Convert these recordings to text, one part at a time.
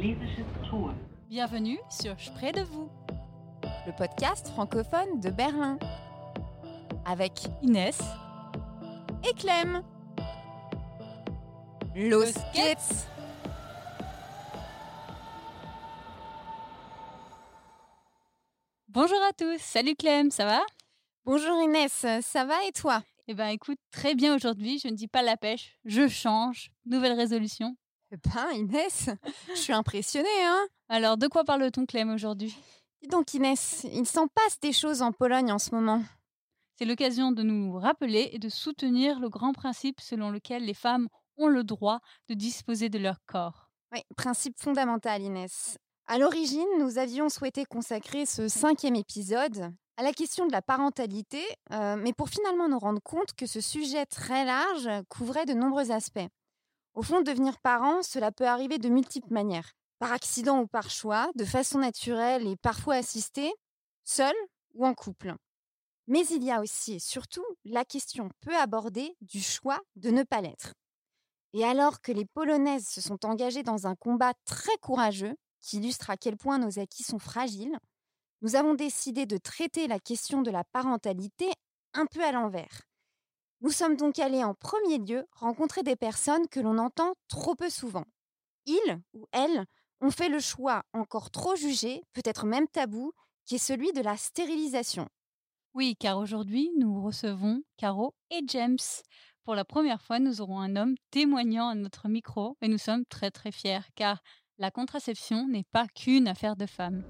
Schlesisches Tor. Bienvenue sur Sprès de vous, le podcast francophone de Berlin. Avec Inès et Clem. Los geht's! Bonjour à tous, salut Clem, ça va? Bonjour Inès, ça va et toi? Eh ben écoute, très bien aujourd'hui, je ne dis pas la pêche, je change, nouvelle résolution. Eh ben Inès, je suis impressionnée hein Alors de quoi parle-t-on Clem aujourd'hui? Dis donc Inès, il s'en passe des choses en Pologne en ce moment. C'est l'occasion de nous rappeler et de soutenir le grand principe selon lequel les femmes ont le droit de disposer de leur corps. Oui, principe fondamental Inès. À l'origine, nous avions souhaité consacrer ce cinquième épisode à la question de la parentalité, euh, mais pour finalement nous rendre compte que ce sujet très large couvrait de nombreux aspects. Au fond, devenir parent, cela peut arriver de multiples manières. Par accident ou par choix, de façon naturelle et parfois assistée, seul ou en couple. Mais il y a aussi et surtout la question peu abordée du choix de ne pas l'être. Et alors que les Polonaises se sont engagées dans un combat très courageux, qui illustre à quel point nos acquis sont fragiles, nous avons décidé de traiter la question de la parentalité un peu à l'envers. Nous sommes donc allés en premier lieu rencontrer des personnes que l'on entend trop peu souvent. Ils ou elles ont fait le choix encore trop jugé, peut-être même tabou, qui est celui de la stérilisation. Oui, car aujourd'hui, nous recevons Caro et James. Pour la première fois, nous aurons un homme témoignant à notre micro et nous sommes très très fiers car la contraception n'est pas qu'une affaire de femmes.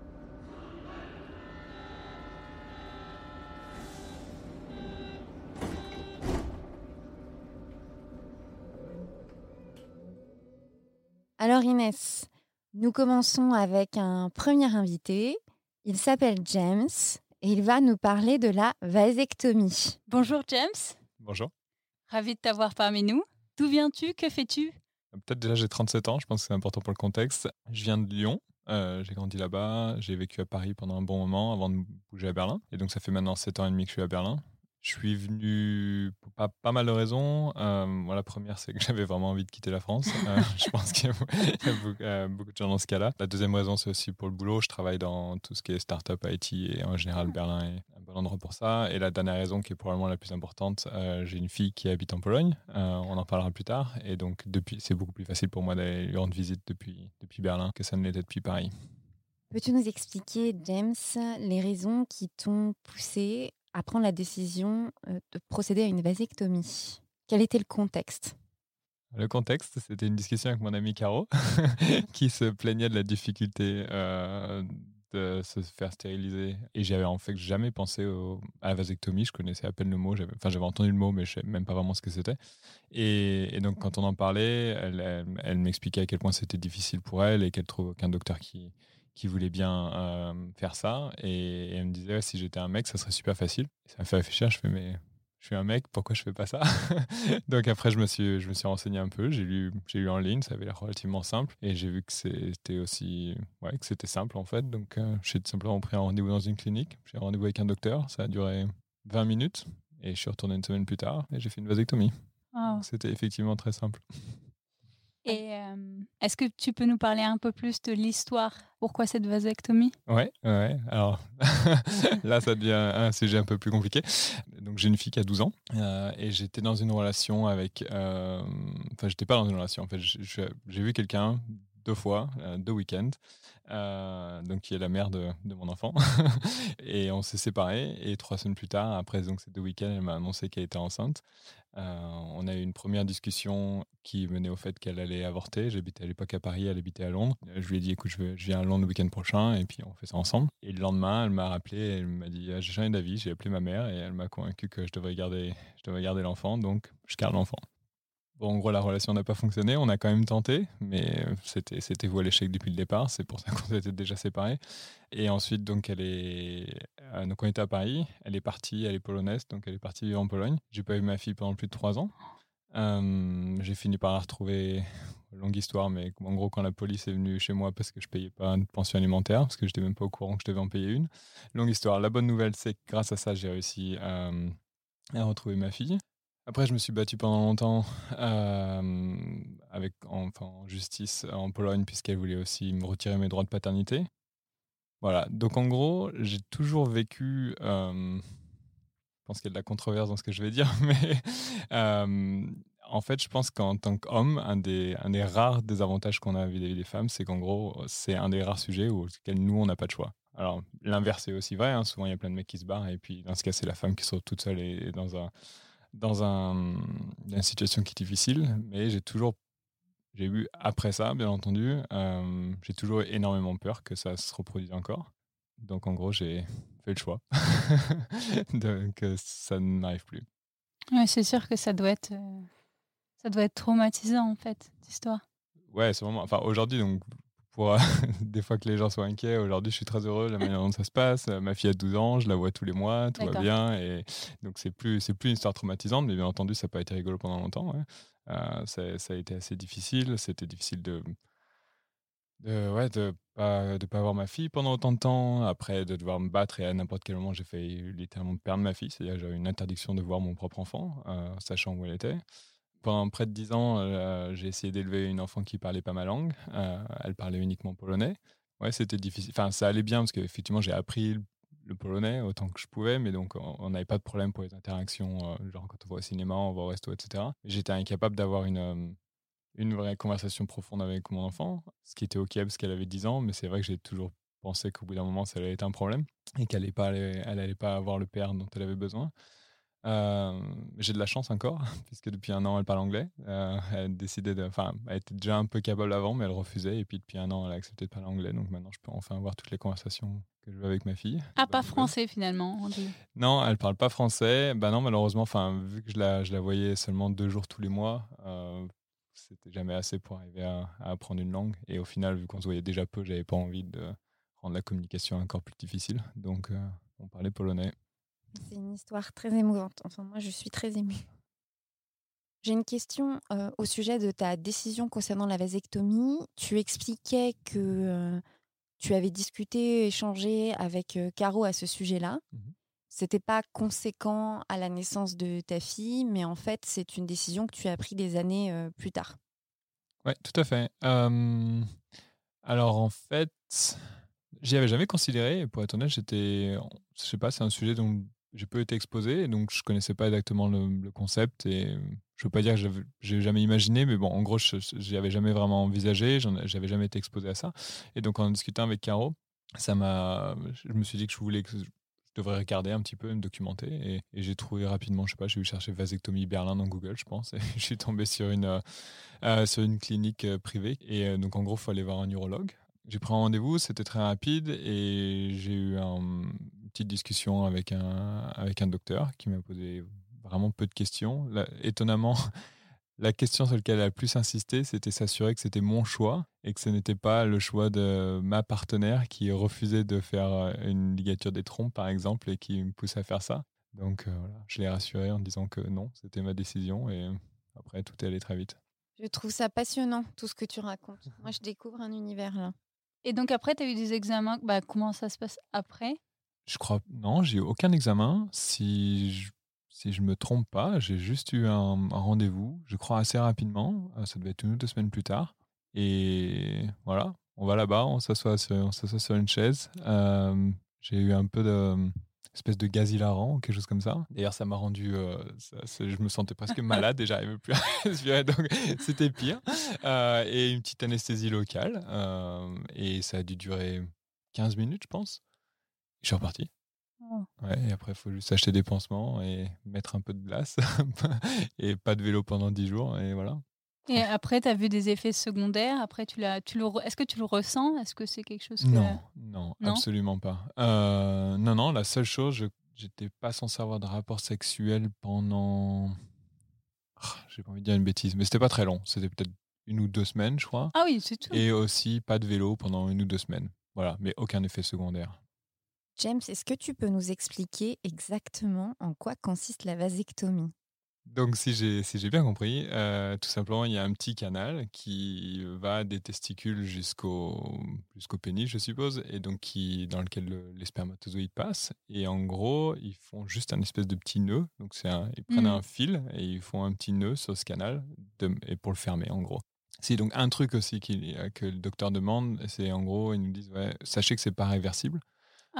Alors Inès, nous commençons avec un premier invité. Il s'appelle James et il va nous parler de la vasectomie. Bonjour James. Bonjour. Ravi de t'avoir parmi nous. D'où viens-tu? Que fais-tu? Peut-être déjà j'ai 37 ans, je pense que c'est important pour le contexte. Je viens de Lyon, euh, j'ai grandi là-bas, j'ai vécu à Paris pendant un bon moment avant de bouger à Berlin. Et donc ça fait maintenant 7 ans et demi que je suis à Berlin. Je suis venu pour pas, pas mal de raisons. Euh, la première, c'est que j'avais vraiment envie de quitter la France. Euh, je pense qu'il y a, euh, beaucoup, de gens dans ce cas-là. La deuxième raison, c'est aussi pour le boulot. Je travaille dans tout ce qui est startup IT et en général, Berlin est un bon endroit pour ça. Et la dernière raison, qui est probablement la plus importante, j'ai une fille qui habite en Pologne. on en parlera plus tard. Et donc, depuis, c'est beaucoup plus facile pour moi d'aller lui rendre visite depuis, depuis Berlin que ça ne l'était depuis Paris. Peux-tu nous expliquer, James, les raisons qui t'ont poussé à prendre la décision de procéder à une vasectomie Quel était le contexte? Le contexte, c'était une discussion avec mon ami Caro, qui se plaignait de la difficulté euh, de se faire stériliser. Et j'avais en fait jamais pensé à la vasectomie. Je connaissais à peine le mot. Enfin, j'avais entendu le mot, mais je ne savais même pas vraiment ce que c'était. Et, donc, quand on en parlait, elle, elle m'expliquait à quel point c'était difficile pour elle et qu'elle trouve aucun docteur qui, qui voulait bien euh, faire ça. Et, elle me disait, si j'étais un mec, ça serait super facile. ça m'a fait réfléchir. Je fais, mais je suis un mec, pourquoi je fais pas ça? Donc après, je me suis, je me suis renseigné un peu. J'ai lu, j'ai lu en ligne, ça avait l'air relativement simple. Et j'ai vu que c'était aussi, ouais, que c'était simple en fait. Donc euh, j'ai tout simplement pris un rendez-vous dans une clinique. J'ai rendez-vous avec un docteur. Ça a duré 20 minutes. Et je suis retourné une semaine plus tard et j'ai fait une vasectomie. C'était effectivement très simple. Et est-ce que tu peux nous parler un peu plus de l'histoire? Pourquoi cette vasectomie? Ouais, ouais. Alors là, ça devient un sujet un peu plus compliqué. Donc j'ai une fille qui a 12 ans euh, et j'étais dans une relation avec. Euh, enfin, j'étais pas dans une relation. En fait, j'ai vu quelqu'un deux fois, euh, deux week-ends, euh, donc qui est la mère de, de mon enfant. et on s'est séparés. Et trois semaines plus tard, après donc ces deux week-ends, elle m'a annoncé qu'elle était enceinte. Euh, on a eu une première discussion qui menait au fait qu'elle allait avorter. J'habitais à l'époque à Paris, elle habitait à Londres. Je lui ai dit, écoute, je, je viens à Londres le week-end prochain et puis on fait ça ensemble. Et le lendemain, elle m'a rappelé, elle m'a dit, ah, j'ai changé d'avis, j'ai appelé ma mère et elle m'a convaincu que je devrais garder, je devrais garder l'enfant, donc je garde l'enfant. En gros, la relation n'a pas fonctionné. On a quand même tenté, mais c'était c'était voué à l'échec depuis le départ. C'est pour ça qu'on était déjà séparés. Et ensuite, donc, elle est, euh, donc on était à Paris. Elle est partie, elle est polonaise, donc elle est partie vivre en Pologne. J'ai pas eu ma fille pendant plus de trois ans. Euh, j'ai fini par la retrouver, longue histoire, mais en gros, quand la police est venue chez moi parce que je payais pas une pension alimentaire, parce que j'étais même pas au courant que je devais en payer une. Longue histoire. La bonne nouvelle, c'est que grâce à ça, j'ai réussi à retrouver ma fille. Après, je me suis battu pendant longtemps euh, avec, en justice en Pologne, puisqu'elle voulait aussi me retirer mes droits de paternité. Voilà. Donc, en gros, j'ai toujours vécu. Euh, je pense qu'il y a de la controverse dans ce que je vais dire, mais euh, en fait, je pense qu'en tant qu'homme, un des, rares désavantages qu'on a vis-à-vis des femmes, c'est qu'en gros, c'est un des rares sujets où nous, on n'a pas de choix. Alors, l'inverse est aussi vrai. Hein. Souvent, il y a plein de mecs qui se barrent, et puis dans ce cas, c'est la femme qui se retrouve toute seule et dans un dans un, une situation qui est difficile, mais j'ai toujours, j'ai eu après ça, bien entendu, euh, j'ai toujours énormément peur que ça se reproduise encore. Donc en gros, j'ai fait le choix que ça n'arrive plus. Ouais, c'est sûr que ça doit être, euh, ça doit être traumatisant en fait, cette histoire. Ouais, c'est vraiment. Enfin, aujourd'hui, donc pour des fois que les gens soient inquiets. Aujourd'hui, je suis très heureux de la manière dont ça se passe. Ma fille a 12 ans, je la vois tous les mois, tout va bien. Et donc, c'est plus, c'est plus une histoire traumatisante, mais bien entendu, ça n'a pas été rigolo pendant longtemps. Euh, ça, ça, a été assez difficile. C'était difficile de. De, ouais, de pas de pas avoir ma fille pendant autant de temps après de devoir me battre et à n'importe quel moment j'ai failli littéralement perdre ma fille c'est-à-dire j'avais une interdiction de voir mon propre enfant euh, sachant où elle était pendant près de dix ans, euh, j'ai essayé d'élever une enfant qui parlait pas ma langue. Euh, elle parlait uniquement polonais. Ouais, c'était difficile. Enfin, ça allait bien parce qu'effectivement, j'ai appris le polonais autant que je pouvais, mais donc on n'avait pas de problème pour les interactions, euh, genre quand on va au cinéma, on va au resto, etc. J'étais incapable d'avoir une, une vraie conversation profonde avec mon enfant, ce qui était ok parce qu'elle avait 10 ans, mais c'est vrai que j'ai toujours pensé qu'au bout d'un moment, ça allait être un problème et qu'elle n'allait pas, pas avoir le père dont elle avait besoin. Euh, j'ai de la chance encore, puisque depuis un an, elle parle anglais. Euh, elle décidé de. Enfin, elle était déjà un peu capable avant, mais elle refusait. Et puis depuis un an, elle a accepté de parler anglais. Donc maintenant, je peux enfin avoir toutes les conversations que je veux avec ma fille. Ah, pas français finalement Non, elle parle pas français. Bah non, malheureusement, enfin, vu que je la, je la voyais seulement deux jours tous les mois, euh, c'était jamais assez pour arriver à, apprendre une langue. Et au final, vu qu'on se voyait déjà peu, j'avais pas envie de rendre la communication encore plus difficile. Donc, on parlait polonais. C'est une histoire très émouvante. Enfin, moi, je suis très émue. J'ai une question au sujet de ta décision concernant la vasectomie. Tu expliquais que tu avais discuté, échangé avec Caro à ce sujet-là. Ce mmh C'était pas conséquent à la naissance de ta fille, mais en fait, c'est une décision que tu as prise des années plus tard. Oui, tout à fait. alors, en fait, j'y avais jamais considéré. Pour être honnête, j'étais, je sais pas, c'est un sujet dont j'ai peu été exposé, donc je connaissais pas exactement le, concept et je veux pas dire que j'ai jamais imaginé, mais bon, en gros, je avais jamais vraiment envisagé, j'avais jamais été exposé à ça. Et donc en discutant avec Caro, ça m'a, je me suis dit que je voulais que je devrais regarder un petit peu, me documenter, et, j'ai trouvé rapidement, je sais pas, j'ai eu chercher vasectomie Berlin dans Google, je pense, et je suis tombé sur une euh, euh, sur une clinique euh, privée, et donc en gros, il fallait voir un neurologue. J'ai pris un rendez-vous, c'était très rapide, et j'ai eu un petite discussion avec un, avec un docteur qui m'a posé vraiment peu de questions. étonnamment, la question sur laquelle elle a le plus insisté, c'était s'assurer que c'était mon choix et que ce n'était pas le choix de ma partenaire qui refusait de faire euh, une ligature des trompes, par exemple, et qui me poussait à faire ça. Donc euh, voilà, je l'ai rassuré en disant que non, c'était ma décision et après, tout est allé très vite. Je trouve ça passionnant, tout ce que tu racontes. Moi, je découvre un univers là. Et donc après, tu as eu des examens. Bah, comment ça se passe après? Je crois. Non, j'ai eu aucun examen. Si je, si je me trompe pas, j'ai juste eu un, rendez-vous, je crois assez rapidement. Euh, ça devait être une ou deux semaines plus tard. Et voilà, on va là-bas, on s'assoit sur, sur une chaise. Euh, j'ai eu un peu de espèce de gaz hilarant ou quelque chose comme ça. D'ailleurs, ça m'a rendu. Euh, je me sentais presque malade et j'arrivais plus à respirer, donc c'était pire. et une petite anesthésie locale. et ça a dû durer 15 minutes, je pense. Je suis reparti. Oh. Ouais, et après, il faut juste acheter des pansements et mettre un peu de glace et pas de vélo pendant 10 jours et voilà. Et après, tu as vu des effets secondaires? Après, tu l'as, tu le, est-ce que tu le ressens? Est-ce que c'est quelque chose que... non, non, absolument pas. Euh, non, non, la seule chose, je j'étais pas censé avoir de rapport sexuel pendant. Ah, j'ai pas envie de dire une bêtise, mais c'était pas très long. C'était peut-être une ou deux semaines, je crois. Ah oui, c'est tout. Et aussi pas de vélo pendant une ou deux semaines. Voilà, mais aucun effet secondaire. James, est-ce que tu peux nous expliquer exactement en quoi consiste la vasectomie? Donc, si j'ai si bien compris, euh, tout simplement, il y a un petit canal qui va des testicules jusqu'au jusqu'au pénis, je suppose, et donc qui dans lequel les spermatozoïdes passent. Et en gros, ils font juste un espèce de petit nœud. Donc, c'est ils prennent mmh. un fil et ils font un petit nœud sur ce canal et pour le fermer, en gros. C'est donc un truc aussi que le docteur demande, c'est en gros, ils nous disent ouais, sachez que c'est pas réversible.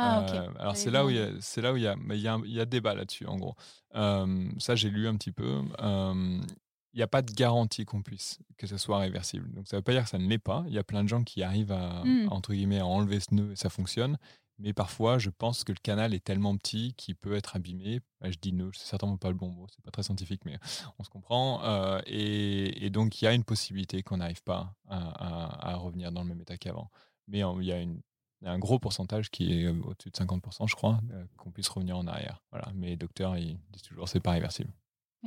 Ah. Euh, alors c'est là où il y a, c'est là où il y a, mais il y a, il y a débat là-dessus en gros. ça j'ai lu un petit peu. il n'y a pas de garantie qu'on puisse que ce soit réversible. Donc ça ne veut pas dire que ça ne l'est pas. Il y a plein de gens qui arrivent à, mmh. entre guillemets à enlever ce nœud et ça fonctionne. Mais parfois, je pense que le canal est tellement petit qu'il peut être abîmé. Bah, je dis nœud, c'est certainement pas le bon mot, c'est pas très scientifique, mais on se comprend. et, donc, il y a une possibilité qu'on n'arrive pas à, à, revenir dans le même état qu'avant. Mais il y a une il y a un gros pourcentage qui est euh, au-dessus de 50%, je crois, euh, qu'on puisse revenir en arrière. Voilà. Mais les docteurs, ils disent toujours c'est pas réversible.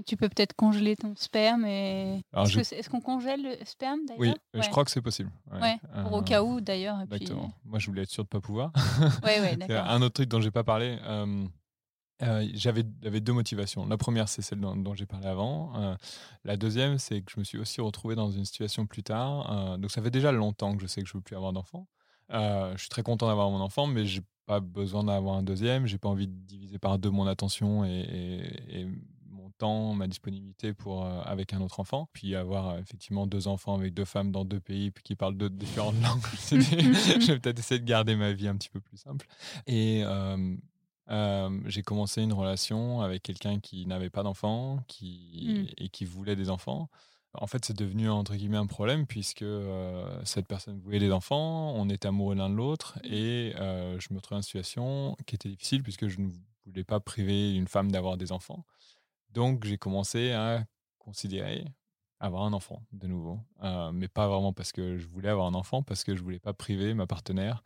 tu peux peut-être congeler ton sperme et. Est-ce qu'on congèle le sperme d'ailleurs? Oui, je crois que c'est possible. Ouais. pour au cas où d'ailleurs. Exactement. Moi, je voulais être sûr de ne pas pouvoir. Ouais, ouais, d'accord. un autre truc dont j'ai pas parlé. Euh, j'avais, deux motivations. La première, c'est celle dont, j'ai parlé avant. la deuxième, c'est que je me suis aussi retrouvé dans une situation plus tard. donc, ça fait déjà longtemps que je sais que je ne veux plus avoir d'enfants. Euh, je suis très content d'avoir mon enfant, mais j'ai pas besoin d'avoir un deuxième. J'ai pas envie de diviser par deux mon attention et, mon temps, ma disponibilité pour euh, avec un autre enfant. Puis avoir euh, effectivement deux enfants avec deux femmes dans deux pays puis qui parlent deux différentes langues. je vais peut-être essayer de garder ma vie un petit peu plus simple. Et j'ai commencé une relation avec quelqu'un qui n'avait pas d'enfants qui, mmh. et qui voulait des enfants en fait, c'est devenu entre guillemets un problème puisque euh, cette personne voulait des enfants, on était amoureux l'un de l'autre mmh. et euh, je me trouvais dans une situation qui était difficile puisque je ne voulais pas priver une femme d'avoir des enfants. Donc, j'ai commencé à considérer avoir un enfant de nouveau, euh, mais pas vraiment parce que je voulais avoir un enfant, parce que je voulais pas priver ma partenaire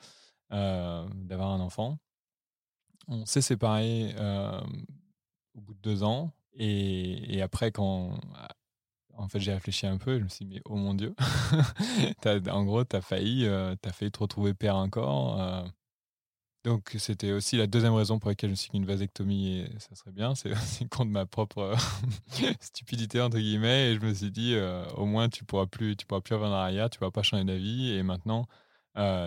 d'avoir un enfant. On s'est séparés au bout de deux ans et, et après, quand en fait, j'ai réfléchi un peu et je me suis dit, mais oh mon Dieu, en gros, tu as failli, euh, as failli te retrouver père encore. Euh. Donc, c'était aussi la deuxième raison pour laquelle je me suis dit qu'une vasectomie, et ça serait bien. C'est contre ma propre stupidité, entre guillemets. Et je me suis dit, euh, au moins, tu pourras plus, tu pourras plus revenir en arrière, tu pourras pas changer d'avis. Et maintenant,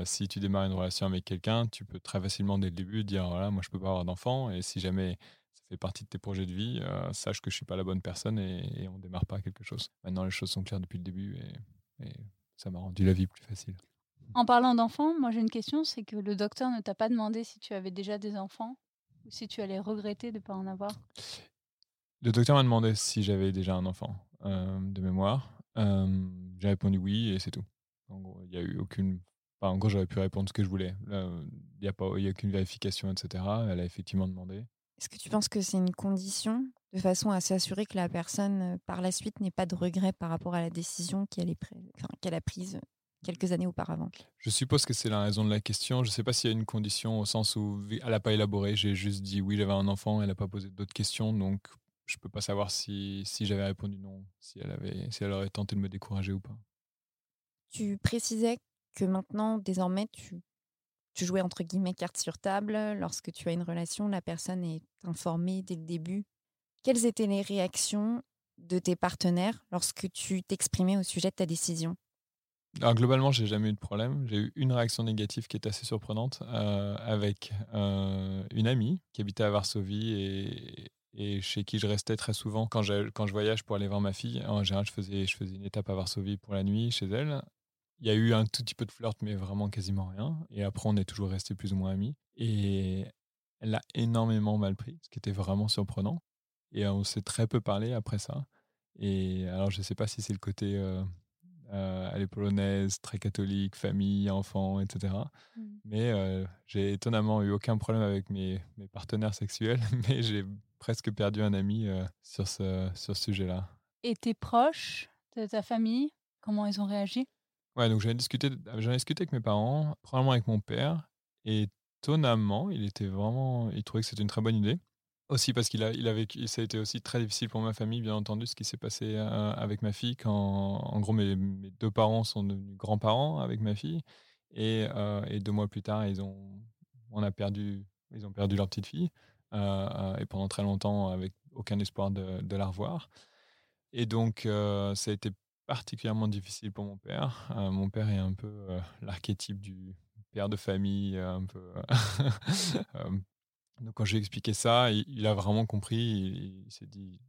si tu démarres une relation avec quelqu'un, tu peux très facilement, dès le début, dire, voilà, moi, je peux pas avoir d'enfant. Et si jamais fait partie de tes projets de vie, euh, sache que je suis pas la bonne personne et, on démarre pas quelque chose. Maintenant, les choses sont claires depuis le début et, ça m'a rendu la vie plus facile. En parlant d'enfants, moi j'ai une question, c'est que le docteur ne t'a pas demandé si tu avais déjà des enfants ou si tu allais regretter de ne pas en avoir? Le docteur m'a demandé si j'avais déjà un enfant euh, de mémoire. Euh, j'ai répondu oui et c'est tout. En gros, il n'y a eu aucune. en gros, j'aurais pu répondre ce que je voulais. Il n'y a, pas, a aucune vérification, etc. Elle a effectivement demandé. Est-ce que tu penses que c'est une condition de façon à s'assurer que la personne, par la suite, n'ait pas de regret par rapport à la décision qu'elle a prise euh, quelques années auparavant? Je suppose que c'est la raison de la question. Je ne sais pas s'il y a une condition au sens où elle n'a pas élaboré. J'ai juste dit oui, j'avais un enfant, elle n'a pas posé d'autres questions. Donc, je ne peux pas savoir si, si j'avais répondu non, si elle, avait, si elle aurait tenté de me décourager ou pas. Tu précisais que maintenant, désormais, tu tu jouais entre guillemets carte sur table. Lorsque tu as une relation, la personne est informée dès le début. Quelles étaient les réactions de tes partenaires lorsque tu t'exprimais au sujet de ta décision? Alors globalement, j'ai jamais eu de problème. J'ai eu une réaction négative qui est assez surprenante euh, avec euh, une amie qui habitait à Varsovie et, chez qui je restais très souvent quand je, voyage pour aller voir ma fille. En général, je faisais une étape à Varsovie pour la nuit chez elle. Il y a eu un tout petit peu de flirt, mais vraiment quasiment rien. Et après, on est toujours resté plus ou moins amis. Et elle l'a énormément mal pris, ce qui était vraiment surprenant. Et on s'est très peu parlé après ça. Et alors, je ne sais pas si c'est le côté euh, euh, elle est polonaise, très catholique, famille, enfants, etc. Mmh. Mais euh, j'ai étonnamment eu aucun problème avec mes, mes partenaires sexuels, mais j'ai presque perdu un ami sur ce, sur ce sujet-là. Et tes proches de ta famille, comment ils ont réagi? Ouais, donc j'en ai discuté, ai discuté avec mes parents, probablement avec mon père, étonnamment, il était vraiment, il trouvait que c'était une très bonne idée. Aussi parce qu'il a, il avait, ça a été aussi très difficile pour ma famille, bien entendu, ce qui s'est passé avec ma fille quand, en gros, mes, deux parents sont devenus grands-parents avec ma fille, et, deux mois plus tard, ils ont, on a perdu, ils ont perdu leur petite fille. Et pendant très longtemps, avec aucun espoir de la revoir. Et donc, ça a été particulièrement difficile pour mon père. mon père est un peu l'archétype du père de famille, un peu. donc, quand j'ai expliqué ça, il, a vraiment compris. Il, s'est dit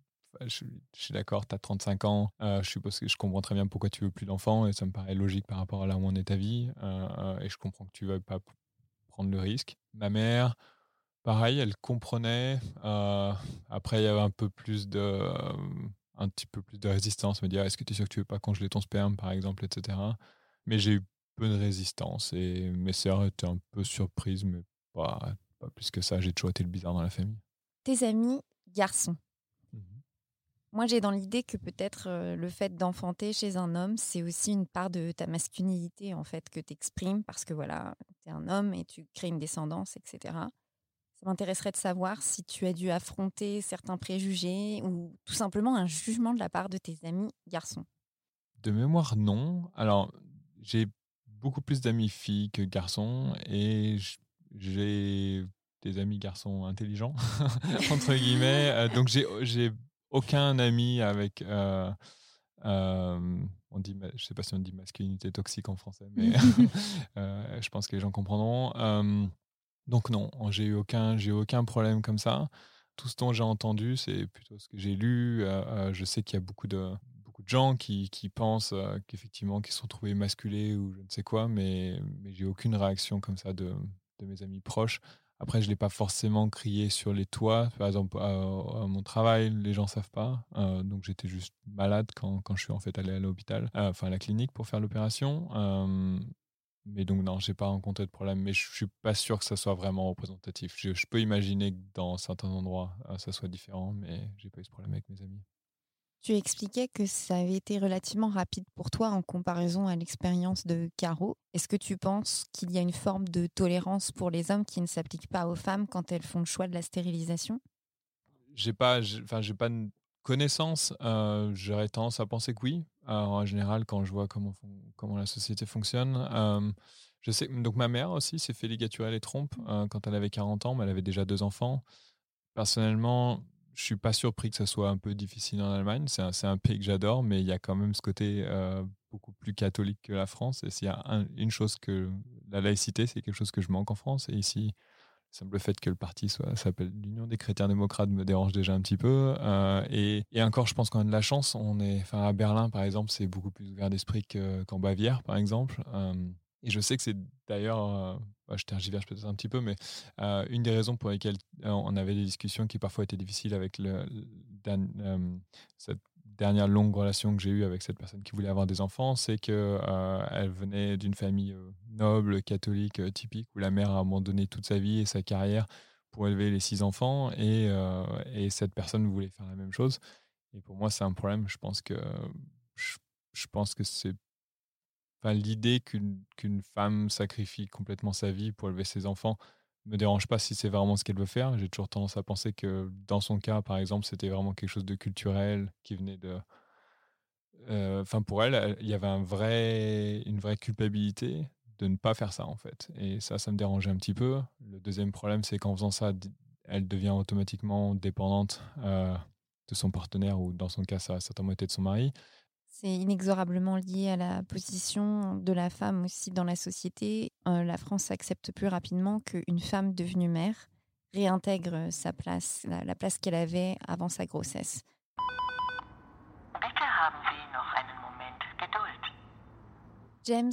je, suis d'accord, tu as 35 ans, euh, je comprends très bien pourquoi tu veux plus d'enfants et ça me paraît logique par rapport à là où on est ta vie euh, euh, et je comprends que tu veux pas prendre le risque. Ma mère, pareil, elle comprenait. après, il y avait un peu plus de, un petit peu plus de résistance, me dire est-ce que tu es sûr que tu veux pas congeler ton sperme, par exemple, etc. Mais j'ai eu peu de résistance et mes sœurs étaient un peu surprises, mais pas, pas plus que ça. J'ai toujours été le bizarre dans la famille. Tes amis garçons, moi, j'ai dans l'idée que peut-être le fait d'enfanter chez un homme, c'est aussi une part de ta masculinité, en fait, que tu exprimes parce que voilà, tu es un homme et tu crées une descendance, etc. Ça m'intéresserait de savoir si tu as dû affronter certains préjugés ou tout simplement un jugement de la part de tes amis garçons. De mémoire, non. Alors, j'ai beaucoup plus d'amis filles que garçons et j'ai des amis garçons intelligents, entre guillemets. Donc, j'ai aucun ami avec. Euh, euh, on dit, je sais pas si on dit masculinité toxique en français, mais euh, je pense que les gens comprendront. Donc non, j'ai eu aucun, j'ai aucun problème comme ça. Tout ce dont j'ai entendu, c'est plutôt ce que j'ai lu. je sais qu'il y a beaucoup de beaucoup de gens qui, qui pensent qu'effectivement qu'ils sont trouvés masculés ou je ne sais quoi, mais mais j'ai aucune réaction comme ça de, de mes amis proches. Après, je ne l'ai pas forcément crié sur les toits. Par exemple, à, mon travail, les gens ne savent pas. Euh, donc, j'étais juste malade quand, quand, je suis en fait allé à l'hôpital, euh, enfin à la clinique pour faire l'opération. Euh, mais donc, non, je n'ai pas rencontré de problème. Mais je ne suis pas sûr que ça soit vraiment représentatif. Je, je peux imaginer que dans certains endroits, ça soit différent, mais je n'ai pas eu ce problème avec mes amis. Tu expliquais que ça avait été relativement rapide pour toi en comparaison à l'expérience de Caro. Est-ce que tu penses qu'il y a une forme de tolérance pour les hommes qui ne s'applique pas aux femmes quand elles font le choix de la stérilisation? J'ai pas, enfin, j'ai pas connaissance. Euh, j'aurais tendance à penser que oui. en général, quand je vois comment, comment la société fonctionne. Euh, je sais, donc ma mère aussi s'est fait ligaturer les trompes euh, quand elle avait 40 ans, mais elle avait déjà deux enfants. Personnellement, je suis pas surpris que ça soit un peu difficile en Allemagne. C'est un, un, pays que j'adore, mais il y a quand même ce côté beaucoup plus catholique que la France. Et s'il y a une chose que la laïcité, c'est quelque chose que je manque en France. Et ici, le fait que le parti soit s'appelle l'Union des chrétiens démocrates me dérange déjà un petit peu. Euh, et, et, encore, je pense qu'on a de la chance. On est, enfin, à Berlin, par exemple, c'est beaucoup plus ouvert d'esprit qu'en Bavière, par exemple. Euh, et je sais que c'est d'ailleurs je tergiverse peut-être un petit peu, mais euh, une des raisons pour lesquelles euh, on avait des discussions qui parfois étaient difficiles avec le, euh, cette dernière longue relation que j'ai eue avec cette personne qui voulait avoir des enfants, c'est que elle venait d'une famille noble, catholique, typique, où la mère a abandonné toute sa vie et sa carrière pour élever les six enfants, et, et cette personne voulait faire la même chose. Et pour moi, c'est un problème. Je pense que je pense que c'est l'idée qu'une femme sacrifie complètement sa vie pour élever ses enfants me dérange pas si c'est vraiment ce qu'elle veut faire. J'ai toujours tendance à penser que dans son cas, par exemple, c'était vraiment quelque chose de culturel qui venait de. Euh, enfin, pour elle, il y avait un vrai, une vraie culpabilité de ne pas faire ça, en fait. Et ça, ça me dérangeait un petit peu. Le deuxième problème, c'est qu'en faisant ça, elle devient automatiquement dépendante euh, de son partenaire, ou dans son cas, ça a certainement été de son mari. C'est inexorablement lié à la position de la femme aussi dans la société. Euh, la France accepte plus rapidement qu'une femme devenue mère réintègre sa place, la, place qu'elle avait avant sa grossesse. James,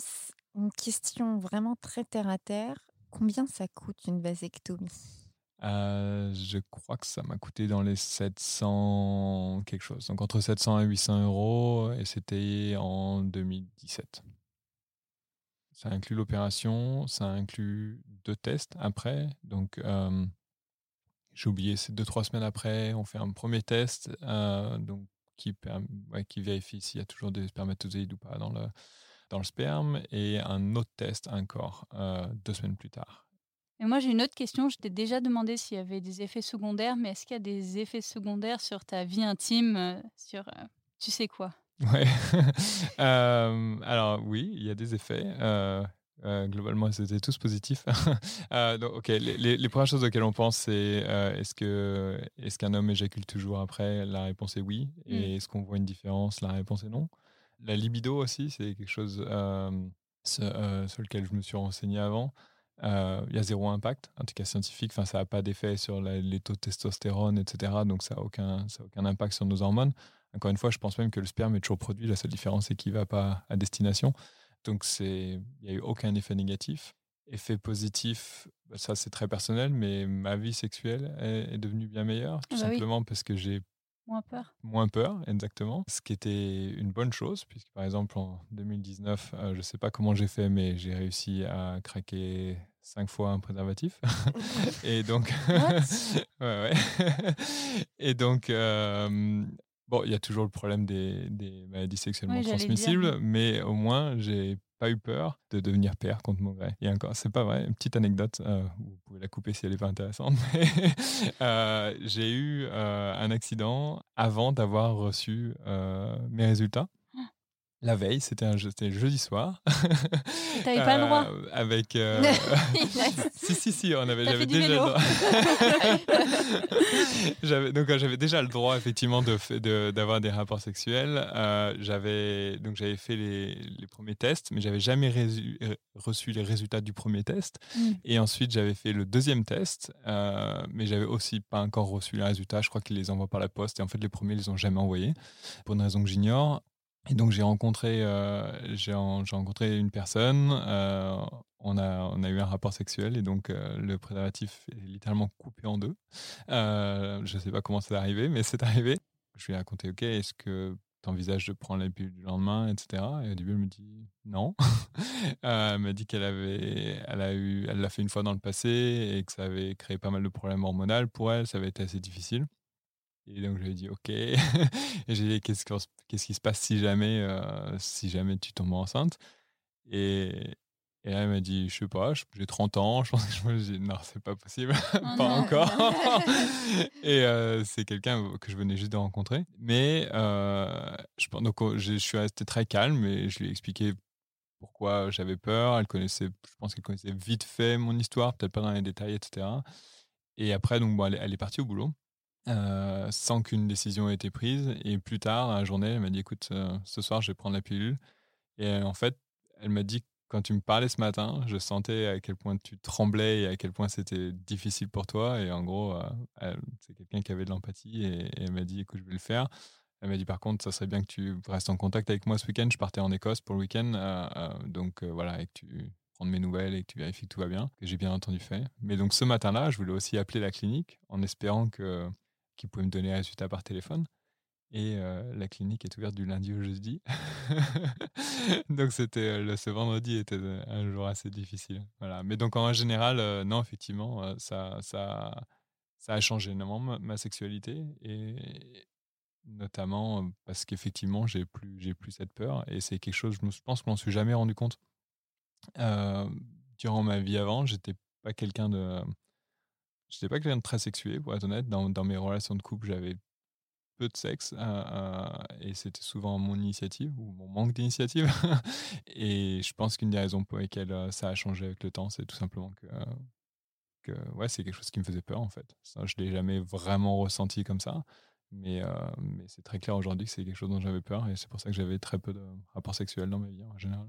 une question vraiment très terre à terre. Combien ça coûte une vasectomie? Euh, je crois que ça m'a coûté dans les 700 quelque chose. Donc entre 700 et 800 euros, et c'était en 2017. Ça inclut l'opération, ça inclut deux tests après. Donc euh, j'ai oublié, c'est deux, trois semaines après, on fait un premier test euh, donc, qui, vérifie s'il y a toujours des spermatozoïdes ou pas dans le, dans le sperme, et un autre test encore deux semaines plus tard. Et moi, j'ai une autre question. Je t'ai déjà demandé s'il y avait des effets secondaires, mais est-ce qu'il y a des effets secondaires sur ta vie intime, euh, sur euh, tu sais quoi? Ouais. Euh, alors oui, il y a des effets. Euh, globalement, c'était tous positifs. donc, ok, les, les, premières choses auxquelles on pense, c'est est-ce que est-ce qu'un homme éjacule toujours après? La réponse est oui. Et mm. est-ce qu'on voit une différence? La réponse est non. La libido aussi, c'est quelque chose euh, sur, lequel je me suis renseigné avant. Il y a zéro impact, en tout cas scientifique. Enfin, ça n'a pas d'effet sur les taux de testostérone, etc. Donc, ça n'a aucun, ça aucun impact sur nos hormones. Encore une fois, je pense même que le sperme est toujours produit. La seule différence, c'est qu'il ne va pas à destination. Donc, il n'y a eu aucun effet négatif. Effet positif, bah, ça c'est très personnel, mais ma vie sexuelle est, devenue bien meilleure, tout ah bah simplement parce que j'ai moins peur. Moins peur, exactement. Ce qui était une bonne chose, puisque par exemple en 2019, euh, je ne sais pas comment j'ai fait, mais j'ai réussi à craquer cinq fois un préservatif. et donc, ouais, ouais. et donc, euh, Bon, il y a toujours le problème des, des maladies sexuellement transmissibles, mais au moins, j'ai pas eu peur de devenir père contre mon gré. Et encore, c'est pas vrai, une petite anecdote, euh, vous pouvez la couper si elle n'est pas intéressante, mais euh, j'ai eu euh, un accident avant d'avoir reçu mes résultats. La veille, c'était un jeudi soir. T'avais pas le droit. Euh, avec. Euh, si si si, on avait. J'avais déjà le droit. j'avais donc j'avais déjà le droit effectivement de d'avoir des rapports sexuels. Euh, j'avais donc j'avais fait les, les, premiers tests, mais j'avais jamais reçu les résultats du premier test. Mm. Et ensuite j'avais fait le deuxième test, mais j'avais aussi pas encore reçu les résultats. Je crois qu'ils les envoient par la poste. Et en fait les premiers ils les ont jamais envoyés pour une raison que j'ignore. Et donc j'ai rencontré, euh, rencontré une personne, euh, on, a, on a eu un rapport sexuel et donc euh, le préservatif est littéralement coupé en deux. je ne sais pas comment c'est arrivé, mais c'est arrivé. Je lui ai raconté, ok, est-ce que tu envisages de prendre la pilule du lendemain, etc. Et au début, elle me dit non. elle m'a dit qu'elle avait, elle a eu, elle l'a fait une fois dans le passé et que ça avait créé pas mal de problèmes hormonaux pour elle. Ça avait été assez difficile. Et donc, je lui ai dit, OK. et j'ai dit, qu'est-ce, qu'est-ce qui se passe si jamais, euh, si jamais tu tombes enceinte? Et, et là, elle m'a dit, je sais pas, j'ai 30 ans. Je pense que je me suis dit, non, c'est pas possible, oh pas encore. et euh, c'est quelqu'un que je venais juste de rencontrer. Mais euh, je, donc, oh, je suis resté très calme et je lui ai expliqué pourquoi j'avais peur. Elle connaissait, je pense qu'elle connaissait vite fait mon histoire, peut-être pas dans les détails, etc. Et après, donc, bon, elle, elle est partie au boulot. Euh, sans qu'une décision ait été prise. Et plus tard, dans la journée, elle m'a dit écoute, euh, ce soir, je vais prendre la pilule. Et euh, en fait, elle m'a dit quand tu me parlais ce matin, je sentais à quel point tu tremblais et à quel point c'était difficile pour toi. Et en gros, c'est quelqu'un qui avait de l'empathie et, elle m'a dit écoute, je vais le faire. Elle m'a dit par contre, ça serait bien que tu restes en contact avec moi ce week-end. Je partais en Écosse pour le week-end. donc voilà, et que tu prennes mes nouvelles et que tu vérifies que tout va bien, que j'ai bien entendu fait. Mais donc ce matin-là, je voulais aussi appeler la clinique en espérant que qui pouvait me donner les résultats par téléphone. Et euh, la clinique est ouverte du lundi au jeudi. donc c'était le, ce vendredi était un jour assez difficile. Voilà. Mais donc en général, euh, non, effectivement, euh, ça, ça, ça a changé énormément ma, sexualité et notamment parce qu'effectivement j'ai plus plus cette peur et c'est quelque chose je, pense que je m'en suis jamais rendu compte durant ma vie avant j'étais pas quelqu'un de je n'étais pas quelqu'un de très sexué, pour être honnête. Dans, mes relations de couple, j'avais peu de sexe euh, euh, et c'était souvent mon initiative ou mon manque d'initiative. et je pense qu'une des raisons pour lesquelles ça a changé avec le temps, c'est tout simplement que, ouais, c'est quelque chose qui me faisait peur en fait. Je ne l'ai jamais vraiment ressenti comme ça. Mais, mais c'est très clair aujourd'hui que c'est quelque chose dont j'avais peur et c'est pour ça que j'avais très peu de rapports sexuels dans ma vie en général.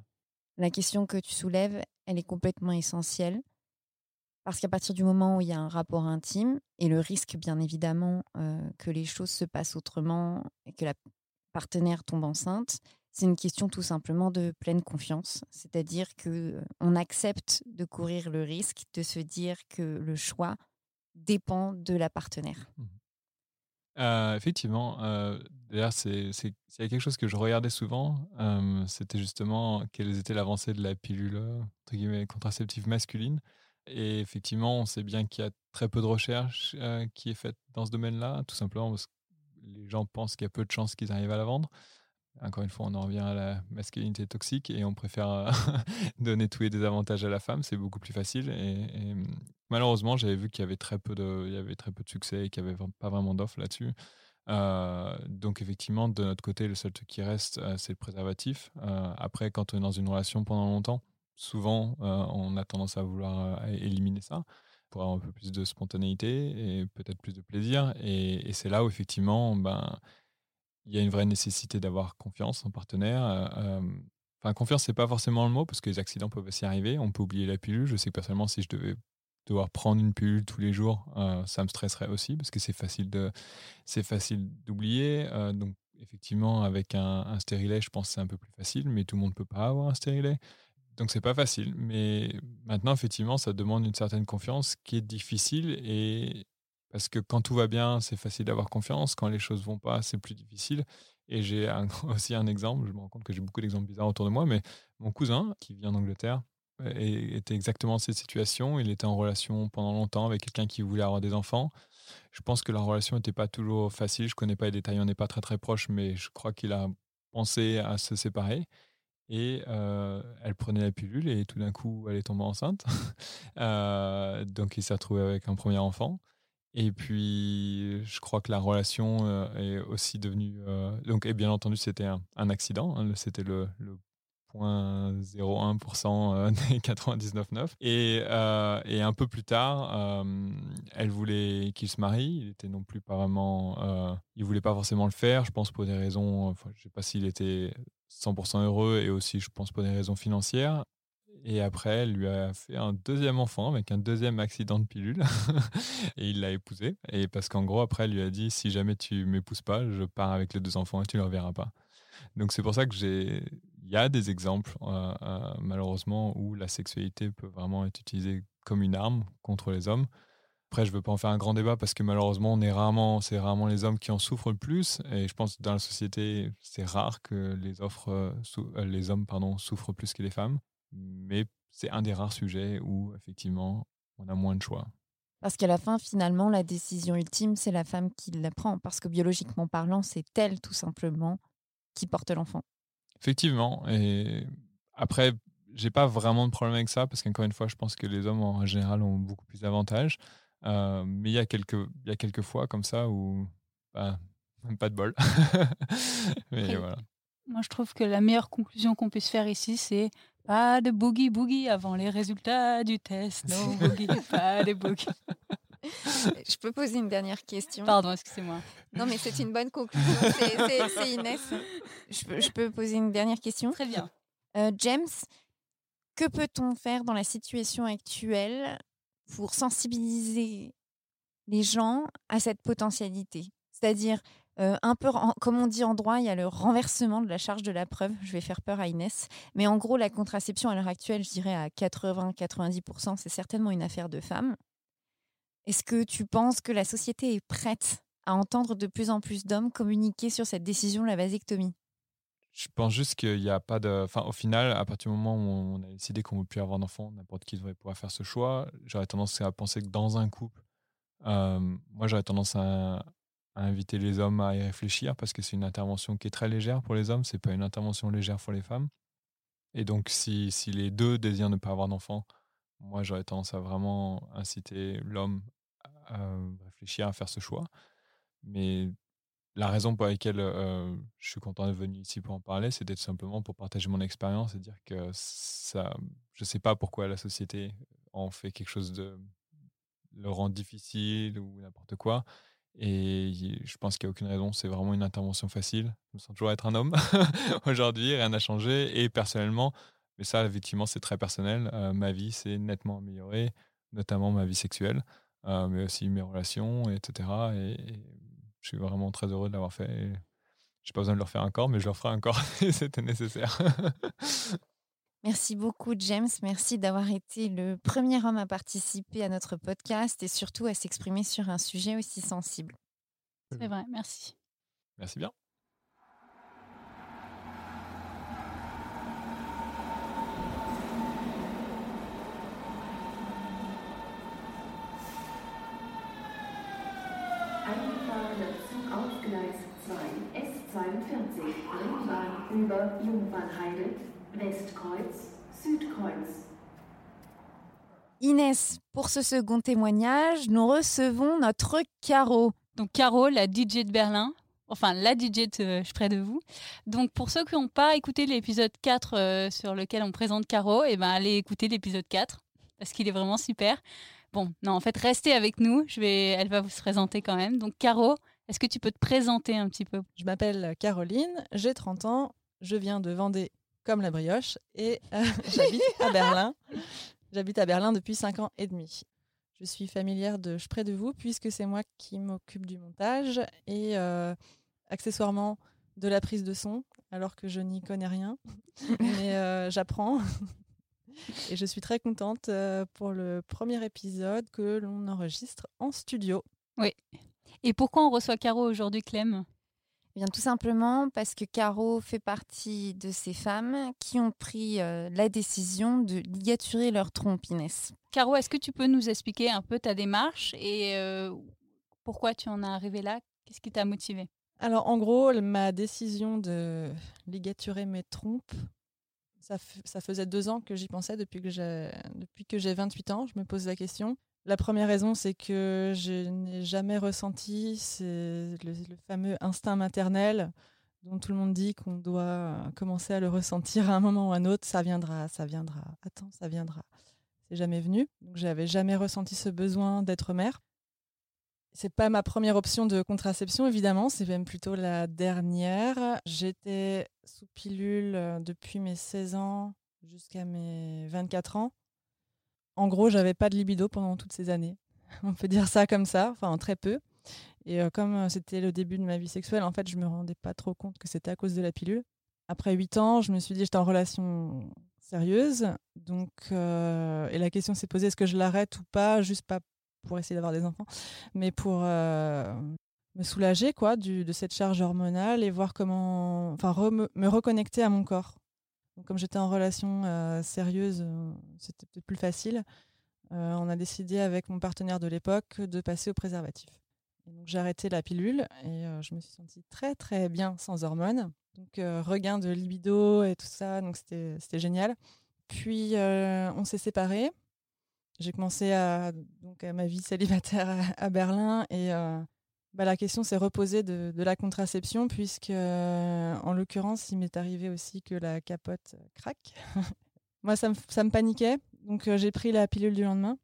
La question que tu soulèves, elle est complètement essentielle. Parce qu'à partir du moment où il y a un rapport intime et le risque, bien évidemment, euh, que les choses se passent autrement et que la partenaire tombe enceinte, c'est une question tout simplement de pleine confiance. C'est-à-dire que euh, on accepte de courir le risque de se dire que le choix dépend de la partenaire. Mmh euh, effectivement, d'ailleurs, c'est quelque chose que je regardais souvent. C'était justement quelles étaient l'avancée de la pilule contraceptive masculine. Et effectivement, on sait bien qu'il y a très peu de recherche euh, qui est faite dans ce domaine-là, tout simplement parce que les gens pensent qu'il y a peu de chances qu'ils arrivent à la vendre. Encore une fois, on en revient à la masculinité toxique et on préfère euh, donner tous les désavantages à la femme, c'est beaucoup plus facile. Et, malheureusement, j'avais vu qu'il y avait très peu de, succès et qu'il n'y avait pas vraiment d'offres là-dessus. Euh, donc effectivement, de notre côté, le seul truc qui reste, c'est le préservatif. après, quand on est dans une relation pendant longtemps, souvent, on a tendance à vouloir éliminer ça pour avoir un peu plus de spontanéité et peut-être plus de plaisir. Et, c'est là où effectivement, ben, il y a une vraie nécessité d'avoir confiance en partenaire. Enfin, confiance, c'est pas forcément le mot parce que les accidents peuvent aussi arriver. On peut oublier la pilule. Je sais que personnellement, si je devais devoir prendre une pilule tous les jours, ça me stresserait aussi parce que c'est facile c'est facile d'oublier. donc, effectivement, avec un, un, stérilet, je pense que c'est un peu plus facile, mais tout le monde peut pas avoir un stérilet. Donc c'est pas facile, mais maintenant effectivement ça demande une certaine confiance qui est difficile et parce que quand tout va bien c'est facile d'avoir confiance, quand les choses vont pas c'est plus difficile. Et j'ai aussi un exemple, je me rends compte que j'ai beaucoup d'exemples bizarres autour de moi, mais mon cousin qui vit en Angleterre était exactement dans cette situation. Il était en relation pendant longtemps avec quelqu'un qui voulait avoir des enfants. Je pense que la relation n'était pas toujours facile. Je connais pas les détails, on n'est pas très très proches, mais je crois qu'il a pensé à se séparer. Et elle prenait la pilule et tout d'un coup, elle est tombée enceinte. donc, il s'est retrouvé avec un premier enfant. Et puis, je crois que la relation est aussi devenue. donc, et bien entendu, c'était un, accident. Hein, c'était le, le 0,01% des 99,9. Et, et un peu plus tard, elle voulait qu'il se marie. Il était non plus pas il voulait pas forcément le faire, je pense, pour des raisons. Enfin, je sais pas s'il était 100% heureux et aussi, je pense, pour des raisons financières. Et après, elle lui a fait un deuxième enfant avec un deuxième accident de pilule. et il l'a épousée. Et parce qu'en gros, après, elle lui a dit si jamais tu m'épouses pas, je pars avec les deux enfants et tu ne les reverras pas. Donc c'est pour ça que j'ai. Il y a des exemples, euh, euh, malheureusement, où la sexualité peut vraiment être utilisée comme une arme contre les hommes. Après, je veux pas en faire un grand débat parce que malheureusement, on est rarement, c'est rarement les hommes qui en souffrent le plus. Et je pense que dans la société, c'est rare que les offres, euh, euh, les hommes, pardon, souffrent plus que les femmes. Mais c'est un des rares sujets où effectivement, on a moins de choix. Parce qu'à la fin, finalement, la décision ultime, c'est la femme qui la prend. Parce que biologiquement parlant, c'est elle, tout simplement, qui porte l'enfant. Effectivement. Et après, j'ai pas vraiment de problème avec ça parce qu'encore une fois, je pense que les hommes en général ont beaucoup plus d'avantages. Euh, mais il y, a quelques, il y a quelques fois comme ça où bah, pas de bol. mais voilà. Moi, je trouve que la meilleure conclusion qu'on puisse faire ici, c'est pas de boogie boogie avant les résultats du test. Non, boogie, pas de boogie. Je peux poser une dernière question? Pardon, excusez-moi. Non, mais c'est une bonne conclusion. C'est Inès. Je peux, je peux, poser une dernière question? Très bien. Euh, James, que peut-on faire dans la situation actuelle pour sensibiliser les gens à cette potentialité. C'est-à-dire, euh, un peu, comme on dit en droit, il y a le renversement de la charge de la preuve. Je vais faire peur à Inès. Mais en gros, la contraception à l'heure actuelle, je dirais à 80-90%, c'est certainement une affaire de femmes. Est-ce que tu penses que la société est prête à entendre de plus en plus d'hommes communiquer sur cette décision de la vasectomie? Je pense juste qu'il n'y a pas de. Enfin, au final, à partir du moment où on a décidé qu'on ne veut plus avoir d'enfants, n'importe qui devrait pouvoir faire ce choix. J'aurais tendance à penser que dans un couple, moi, j'aurais tendance à, inviter les hommes à y réfléchir parce que c'est une intervention qui est très légère pour les hommes, c'est pas une intervention légère pour les femmes. Et donc, si, si les deux désirent ne pas avoir d'enfants, moi, j'aurais tendance à vraiment inciter l'homme à réfléchir à faire ce choix. Mais la raison pour laquelle je suis content d'être venu ici pour en parler, c'était tout simplement pour partager mon expérience et dire que ça, je ne sais pas pourquoi la société en fait quelque chose de le rend difficile ou n'importe quoi. Et je pense qu'il n'y a aucune raison, c'est vraiment une intervention facile. Je me sens toujours être un homme aujourd'hui, rien n'a changé. Et personnellement, mais ça, effectivement, c'est très personnel, ma vie s'est nettement améliorée, notamment ma vie sexuelle, mais aussi mes relations, etc. et je suis vraiment très heureux de l'avoir fait. Je n'ai pas besoin de le refaire encore, mais je le referai encore si c'était nécessaire. Merci beaucoup, James. Merci d'avoir été le premier homme à participer à notre podcast et surtout à s'exprimer sur un sujet aussi sensible. C'est vrai, merci. Merci bien. Inès, pour ce second témoignage, nous recevons notre Caro. Donc Caro, la DJ de Berlin. enfin la DJ de Je près de vous. Donc pour ceux qui n'ont pas écouté l'épisode 4 euh, sur lequel on présente Caro, et eh ben allez écouter l'épisode 4 parce qu'il est vraiment super. Bon, non, en fait, restez avec nous. Elle va vous se présenter quand même. Donc Caro, est-ce que tu peux te présenter un petit peu? Je m'appelle Caroline, j'ai 30 ans, je viens de Vendée comme la brioche et euh, j'habite à Berlin. J'habite à Berlin depuis 5 ans et demi. Je suis familière de Je près de vous puisque c'est moi qui m'occupe du montage et euh, accessoirement de la prise de son alors que je n'y connais rien. Mais euh, j'apprends. et je suis très contente pour le premier épisode que l'on enregistre en studio. Oui. Et pourquoi on reçoit Caro aujourd'hui, Clem? Eh bien, tout simplement parce que Caro fait partie de ces femmes qui ont pris euh, la décision de ligaturer leur trompe, Inès. Caro, est-ce que tu peux nous expliquer un peu ta démarche et euh, pourquoi tu en es arrivée là? Qu'est-ce qui t'a motivé Alors, en gros, ma décision de ligaturer mes trompes, ça, ça faisait deux ans que j'y pensais depuis que j'ai 28 ans. Je me pose la question. La première raison, c'est que je n'ai jamais ressenti le, le, fameux instinct maternel dont tout le monde dit qu'on doit commencer à le ressentir à un moment ou à un autre. Ça viendra, ça viendra. Attends, ça viendra. C'est jamais venu. Donc, j'avais jamais ressenti ce besoin d'être mère. C'est pas ma première option de contraception, évidemment. C'est même plutôt la dernière. J'étais sous pilule euh, depuis mes 16 ans jusqu'à mes 24 ans en gros, j'avais pas de libido pendant toutes ces années. On peut dire ça comme ça, enfin très peu. Et euh, comme euh, c'était le début de ma vie sexuelle, en fait, je me rendais pas trop compte que c'était à cause de la pilule. Après huit ans, je me suis dit j'étais en relation sérieuse, donc euh, et la question s'est posée est-ce que je l'arrête ou pas, juste pas pour essayer d'avoir des enfants, mais pour me soulager quoi de cette charge hormonale et voir comment, enfin me reconnecter à mon corps comme j'étais en relation euh, sérieuse, euh, c'était peut-être plus facile. Euh, on a décidé avec mon partenaire de l'époque de passer au préservatif. j'ai arrêté la pilule et je me suis sentie très très bien sans hormones. Donc regain de libido et tout ça, donc c'était génial. Puis on s'est séparés. J'ai commencé à, donc, à ma vie célibataire à, Berlin et bah, la question s'est reposée de, la contraception, puisque, euh, en l'occurrence, il m'est arrivé aussi que la capote craque. Moi, ça me, paniquait, donc euh, j'ai pris la pilule du lendemain.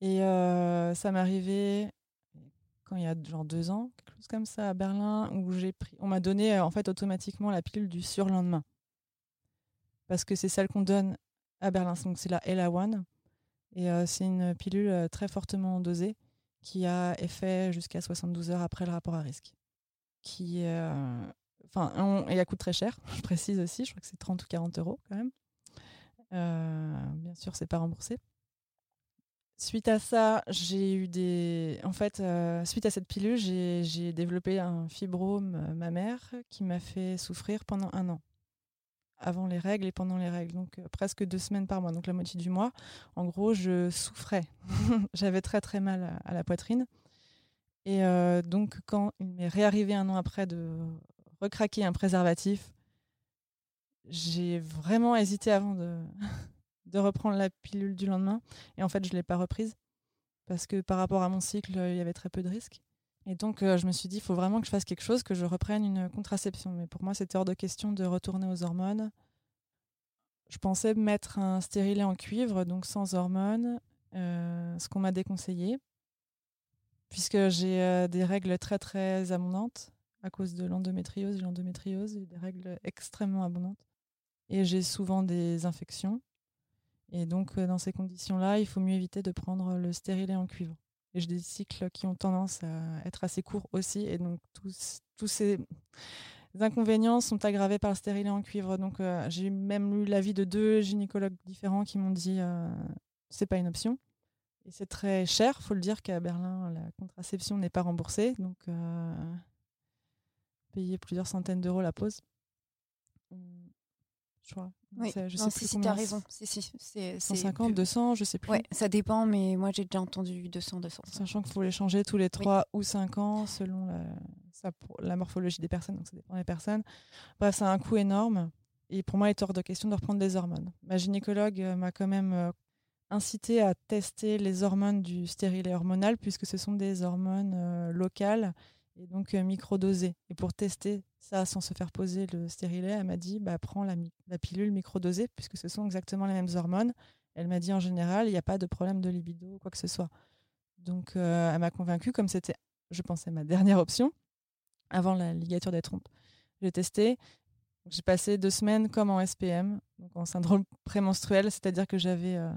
Et euh, ça m'est arrivé quand il y a genre deux ans, quelque chose comme ça, à Berlin, où j'ai pris, on m'a donné en fait automatiquement la pilule du surlendemain. Parce que c'est celle qu'on donne à Berlin, donc c'est la Ella1. Et c'est une pilule très fortement dosée qui a effet jusqu'à 72 heures après le rapport à risque. Qui, euh, enfin, et elle coûte très cher, je précise aussi, je crois que c'est 30 ou 40 euros quand même. Euh, bien sûr, c'est pas remboursé. Suite à ça, j'ai eu des. En fait, euh, suite à cette pilule, j'ai développé un fibrome mammaire qui m'a fait souffrir pendant un an avant les règles et pendant les règles, donc euh, presque deux semaines par mois, donc la moitié du mois. En gros, je souffrais. J'avais très très mal à, la poitrine. Et euh, donc, quand il m'est réarrivé un an après de recraquer un préservatif, j'ai vraiment hésité avant de, de reprendre la pilule du lendemain. Et en fait, je ne l'ai pas reprise parce que par rapport à mon cycle, il y avait très peu de risques. Et donc, euh, je me suis dit, il faut vraiment que je fasse quelque chose, que je reprenne une contraception. Mais pour moi, c'était hors de question de retourner aux hormones. Je pensais mettre un stérilet en cuivre, donc sans hormones, euh, ce qu'on m'a déconseillé, puisque j'ai euh, des règles très très abondantes à cause de l'endométriose. L'endométriose, des règles extrêmement abondantes. Et j'ai souvent des infections. Et donc, dans ces conditions-là, il faut mieux éviter de prendre le stérilet en cuivre. Et j'ai des cycles qui ont tendance à être assez courts aussi. Et donc, tous, ces inconvénients sont aggravés par le stérilet en cuivre. Donc, euh, j'ai même eu l'avis de deux gynécologues différents qui m'ont dit euh, c'est pas une option. Et c'est très cher, faut le dire qu'à Berlin, la contraception n'est pas remboursée. Donc, euh, payer plusieurs centaines d'euros la pause. Je crois. Oui, je sais si, si tu as raison. Si, si, 150, 200, je sais plus. Ouais, ça dépend, mais moi j'ai déjà entendu 200, 200. Sachant qu'il faut les changer tous les 3 ou 5 ans selon la, la morphologie des personnes, donc ça dépend des personnes. Bref, ça a un coût énorme. Et pour moi, il est hors de question de reprendre des hormones. Ma gynécologue euh, m'a quand même euh, incité à tester les hormones du stérilet hormonal, puisque ce sont des hormones euh, locales et donc microdosé. Et pour tester ça sans se faire poser le stérilet, elle m'a dit bah, prends la, la pilule microdosée, puisque ce sont exactement les mêmes hormones. Elle m'a dit en général, il n'y a pas de problème de libido ou quoi que ce soit. Donc elle m'a convaincue, comme c'était, je pensais, ma dernière option, avant la ligature des trompes. J'ai testé. J'ai passé deux semaines comme en SPM, donc en syndrome prémenstruel, c'est-à-dire que j'avais euh,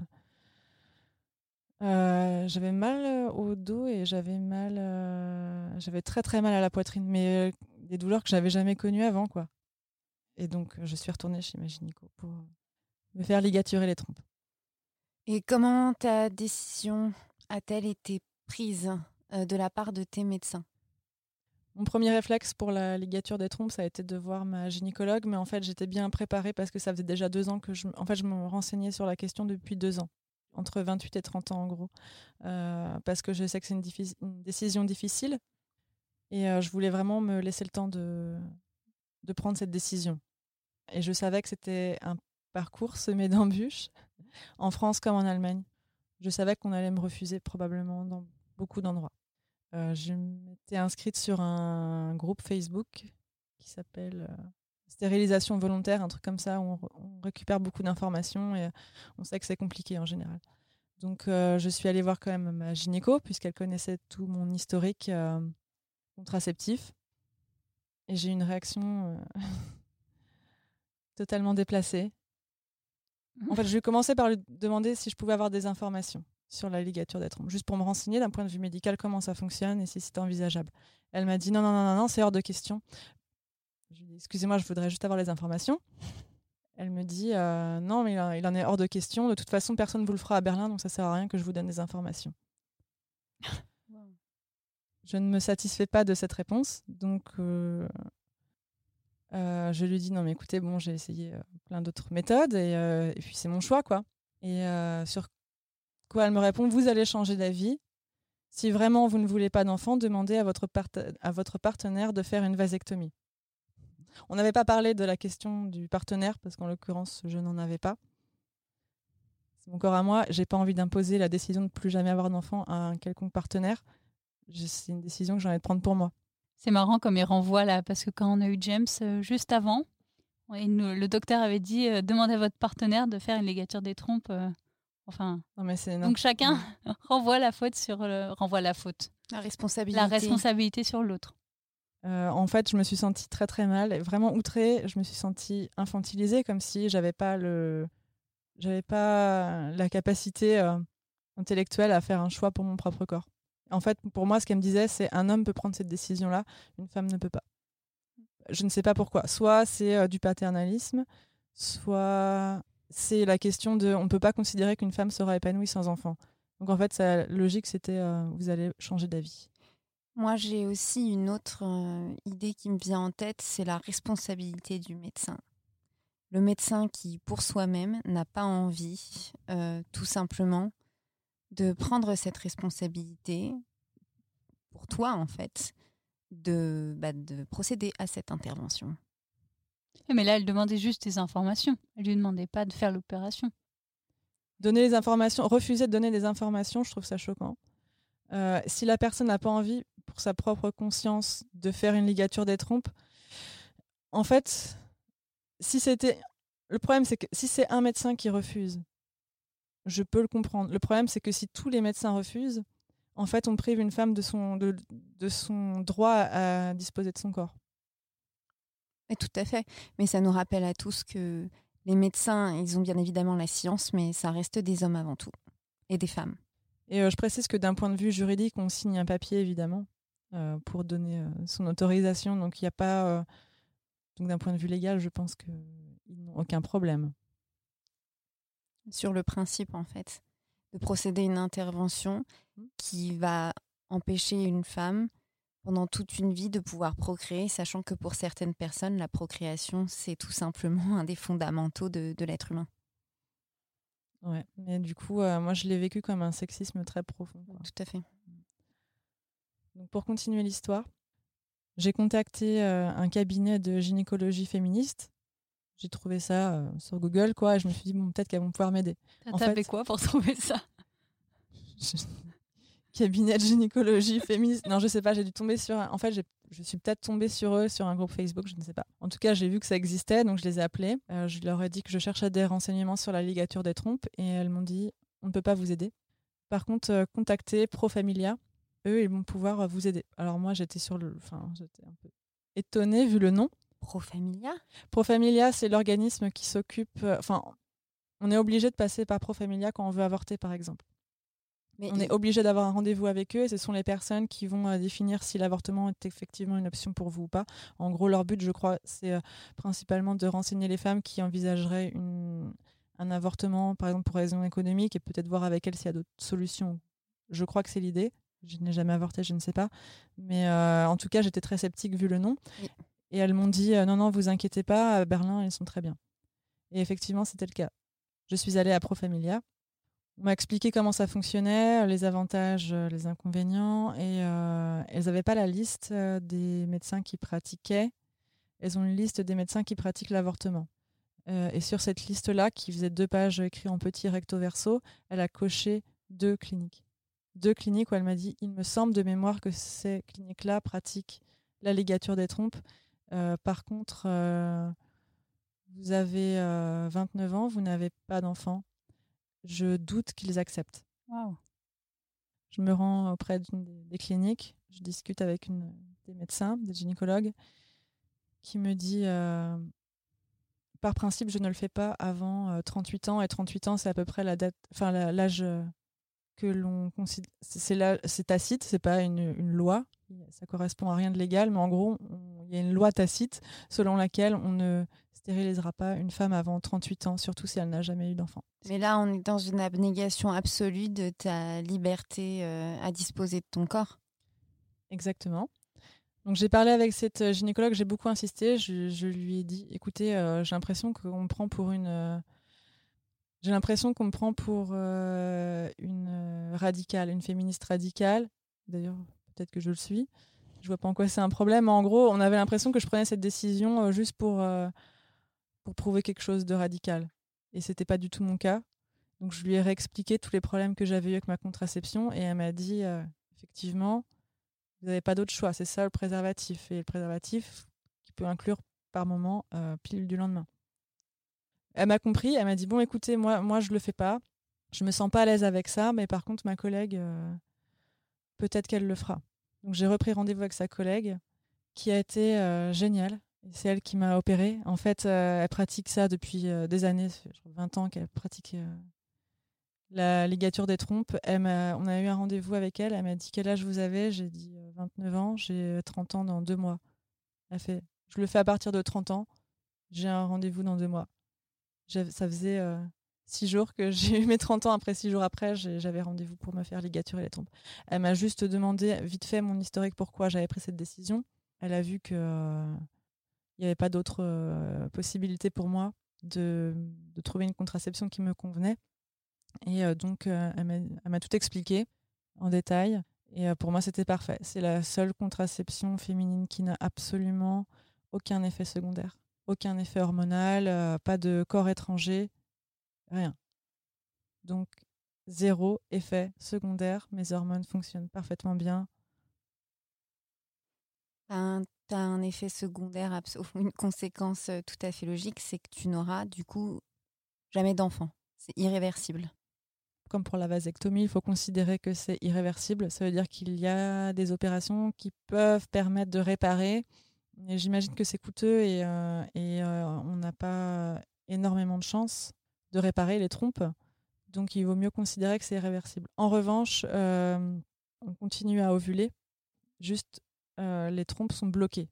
j'avais mal euh, au dos et j'avais mal, euh, j'avais très très mal à la poitrine, mais des douleurs que j'avais jamais connues avant, quoi. Et donc je suis retournée chez ma gynéco pour me faire ligaturer les trompes. Et comment ta décision a-t-elle été prise de la part de tes médecins? Mon premier réflexe pour la ligature des trompes, ça a été de voir ma gynécologue, mais en fait j'étais bien préparée parce que ça faisait déjà deux ans que je, en fait, je me renseignais sur la question depuis deux ans entre 28 et 30 ans en gros, euh, parce que je sais que c'est une, décision difficile et euh, je voulais vraiment me laisser le temps de, de prendre cette décision. Et je savais que c'était un parcours semé d'embûches, en France comme en Allemagne. Je savais qu'on allait me refuser probablement dans beaucoup d'endroits. Euh, je m'étais inscrite sur un groupe Facebook qui s'appelle stérilisation volontaire, un truc comme ça, où on, récupère beaucoup d'informations et on sait que c'est compliqué en général. Donc euh, je suis allée voir quand même ma gynéco, puisqu'elle connaissait tout mon historique euh, contraceptif. Et j'ai eu une réaction euh, totalement déplacée. En fait, je vais commencer par lui demander si je pouvais avoir des informations sur la ligature des trompes, juste pour me renseigner d'un point de vue médical comment ça fonctionne et si c'était envisageable. Elle m'a dit non, non, non, non, non c'est hors de question. Je lui ai dit, excusez-moi, je voudrais juste avoir les informations. Elle me dit, euh, non, mais il, en est hors de question. De toute façon, personne ne vous le fera à Berlin, donc ça sert à rien que je vous donne des informations. Je ne me satisfais pas de cette réponse, donc euh, euh, je lui dis, non, mais écoutez, bon, j'ai essayé plein d'autres méthodes, et, et puis c'est mon choix, quoi. Et sur quoi elle me répond, vous allez changer d'avis. Si vraiment vous ne voulez pas d'enfant, demandez à votre, à votre partenaire de faire une vasectomie. On n'avait pas parlé de la question du partenaire parce qu'en l'occurrence, je n'en avais pas. C'est mon corps à moi. J'ai pas envie d'imposer la décision de ne plus jamais avoir d'enfant à un quelconque partenaire. C'est une décision que j'ai envie de prendre pour moi. C'est marrant comme il renvoie là, parce que quand on a eu James euh, juste avant, le docteur avait dit euh, demandez à votre partenaire de faire une ligature des trompes. Euh, enfin, non, mais donc chacun renvoie la faute sur renvoie la faute, la responsabilité, la responsabilité sur l'autre. Euh, en fait, je me suis sentie très très mal, vraiment outrée. Je me suis sentie infantilisée, comme si j'avais pas le, j'avais pas la capacité euh, intellectuelle à faire un choix pour mon propre corps. En fait, pour moi, ce qu'elle me disait, c'est un homme peut prendre cette décision-là, une femme ne peut pas. Je ne sais pas pourquoi. Soit c'est euh, du paternalisme, soit c'est la question de, on ne peut pas considérer qu'une femme sera épanouie sans enfant. Donc en fait, sa logique, c'était, vous allez changer d'avis. Moi, j'ai aussi une autre euh, idée qui me vient en tête, c'est la responsabilité du médecin. Le médecin qui, pour soi-même, n'a pas envie, euh, tout simplement, de prendre cette responsabilité, pour toi en fait, de, bah, de procéder à cette intervention. Mais là, elle demandait juste des informations. Elle lui demandait pas de faire l'opération. Donner les informations, refuser de donner des informations, je trouve ça choquant. Euh, si la personne n'a pas envie, pour sa propre conscience, de faire une ligature des trompes, en fait, si c'était. Le problème, c'est que si c'est un médecin qui refuse, je peux le comprendre. Le problème, c'est que si tous les médecins refusent, en fait, on prive une femme de son, de, son droit à disposer de son corps. Tout à fait. Mais ça nous rappelle à tous que les médecins, ils ont bien évidemment la science, mais ça reste des hommes avant tout. Et des femmes. Et euh, je précise que d'un point de vue juridique, on signe un papier évidemment euh, pour donner euh, son autorisation. Donc il n'y a pas. donc d'un point de vue légal, je pense qu'ils n'ont aucun problème. Sur le principe, en fait, de procéder à une intervention mmh. qui va empêcher une femme pendant toute une vie de pouvoir procréer, sachant que pour certaines personnes, la procréation, c'est tout simplement un des fondamentaux de l'être humain. Ouais, mais du coup, euh, moi, je l'ai vécu comme un sexisme très profond. Tout à fait. Donc, pour continuer l'histoire, j'ai contacté euh, un cabinet de gynécologie féministe. J'ai trouvé ça euh, sur Google, quoi, et je me suis dit, bon, peut-être qu'elles vont pouvoir m'aider. T'as tapé quoi pour trouver ça? Cabinet de gynécologie féministe. Non, je sais pas, j'ai dû tomber sur. En fait, je suis peut-être tombée sur eux sur un groupe Facebook, je ne sais pas. En tout cas, j'ai vu que ça existait, donc je les ai appelés. Euh, je leur ai dit que je cherchais des renseignements sur la ligature des trompes et elles m'ont dit on ne peut pas vous aider. Par contre, euh, contactez Profamilia. Eux, ils vont pouvoir vous aider. Alors moi, j'étais sur le. Enfin, j'étais un peu étonnée vu le nom. Profamilia? Profamilia, c'est l'organisme qui s'occupe. Euh, enfin, on est obligé de passer par Profamilia quand on veut avorter, par exemple. Mais on est obligé d'avoir un rendez-vous avec eux et ce sont les personnes qui vont euh, définir si l'avortement est effectivement une option pour vous ou pas. En gros, leur but, je crois, c'est euh, principalement de renseigner les femmes qui envisageraient un avortement, par exemple pour raison économique, et peut-être voir avec elles s'il y a d'autres solutions. Je crois que c'est l'idée. Je n'ai jamais avorté, je ne sais pas. Mais en tout cas, j'étais très sceptique vu le nom. Et elles m'ont dit non, non, vous inquiétez pas, à Berlin, ils sont très bien. Et effectivement, c'était le cas. Je suis allée à Profamilia. On m'a expliqué comment ça fonctionnait, les avantages, les inconvénients, et elles n'avaient pas la liste des médecins qui pratiquaient. Elles ont une liste des médecins qui pratiquent l'avortement. et sur cette liste-là, qui faisait deux pages écrites en petit recto verso, elle a coché deux cliniques. Deux cliniques où elle m'a dit il me semble de mémoire que ces cliniques-là pratiquent la ligature des trompes euh, par contre, euh, vous avez 29 euh, ans, vous n'avez pas d'enfant. Je doute qu'ils acceptent. Je me rends auprès d'une des cliniques, je discute avec une des médecins, des gynécologues, qui me dit par principe, je ne le fais pas avant 38 ans. Et 38 ans, c'est à peu près la date, enfin l'âge que l'on considère. C'est tacite, c'est pas une, une, loi. Ça correspond à rien de légal, mais en gros, il y a une loi tacite selon laquelle on ne stérilisera pas une femme avant 38 ans, surtout si elle n'a jamais eu d'enfant. Mais là, on est dans une abnégation absolue de ta liberté euh, à disposer de ton corps. Exactement. Donc j'ai parlé avec cette euh, gynécologue, j'ai beaucoup insisté. Je, lui ai dit, écoutez, euh, j'ai l'impression qu'on me prend pour une, j'ai l'impression qu'on me prend pour une radicale, une féministe radicale. D'ailleurs, peut-être que je le suis. Je vois pas en quoi c'est un problème. En gros, on avait l'impression que je prenais cette décision juste pour, euh, pour prouver quelque chose de radical. Et c'était pas du tout mon cas. Donc je lui ai réexpliqué tous les problèmes que j'avais eu avec ma contraception et elle m'a dit euh, effectivement, vous n'avez pas d'autre choix, c'est ça le préservatif. Et le préservatif qui peut inclure par moment pilule du lendemain. Elle m'a compris, elle m'a dit bon écoutez, moi, moi je le fais pas, je me sens pas à l'aise avec ça, mais par contre ma collègue, peut-être qu'elle le fera. Donc j'ai repris rendez-vous avec sa collègue qui a été euh, géniale. C'est elle qui m'a opérée. En fait, euh, elle pratique ça depuis euh, des années, 20 ans qu'elle pratique la ligature des trompes. Elle on a eu un rendez-vous avec elle. Elle m'a dit quel âge vous avez? J'ai dit 29 ans. J'ai 30 ans dans deux mois. Elle fait je le fais à partir de 30 ans. J'ai un rendez-vous dans deux mois. Ça faisait six jours que j'ai eu mes 30 ans. Après six jours après, j'avais rendez-vous pour me faire ligaturer les trompes. Elle m'a juste demandé vite fait mon historique pourquoi j'avais pris cette décision. Elle a vu que euh, il n'y avait pas d'autre euh, possibilité pour moi de, de, trouver une contraception qui me convenait. Et donc, elle m'a tout expliqué en détail. Et pour moi, c'était parfait. C'est la seule contraception féminine qui n'a absolument aucun effet secondaire, aucun effet hormonal, pas de corps étranger Rien. Donc, zéro effet secondaire. Mes hormones fonctionnent parfaitement bien. Tu as un effet secondaire, une conséquence euh, tout à fait logique, c'est que tu n'auras du coup jamais d'enfant. C'est irréversible. Comme pour la vasectomie, il faut considérer que c'est irréversible. Ça veut dire qu'il y a des opérations qui peuvent permettre de réparer. J'imagine que c'est coûteux et, euh, euh, on n'a pas énormément de chance de réparer les trompes. Donc il vaut mieux considérer que c'est irréversible. En revanche, on continue à ovuler, juste euh, les trompes sont bloquées.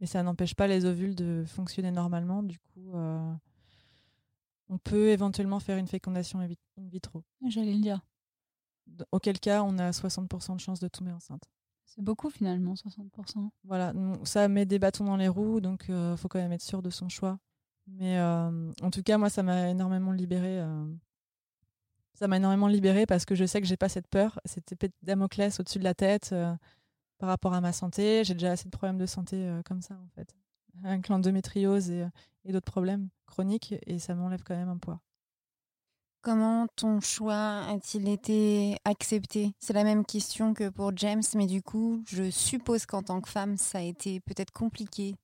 Mais ça n'empêche pas les ovules de fonctionner normalement. Du coup, euh, on peut éventuellement faire une fécondation in vitro. J'allais le dire. Auquel cas, on a 60% de chances de tomber enceinte. C'est beaucoup finalement, 60%. Voilà, ça met des bâtons dans les roues, donc il faut quand même être sûr de son choix. Mais euh, en tout cas, moi, ça m'a énormément libérée. Euh. Ça m'a énormément libérée parce que je sais que j'ai pas cette peur, cette épée de Damoclès au-dessus de la tête euh, par rapport à ma santé. J'ai déjà assez de problèmes de santé comme ça, en fait. Avec l'endométriose et, et d'autres problèmes chroniques, et ça m'enlève quand même un poids. Comment ton choix a-t-il été accepté? C'est la même question que pour James, mais du coup, je suppose qu'en tant que femme, ça a été peut-être compliqué.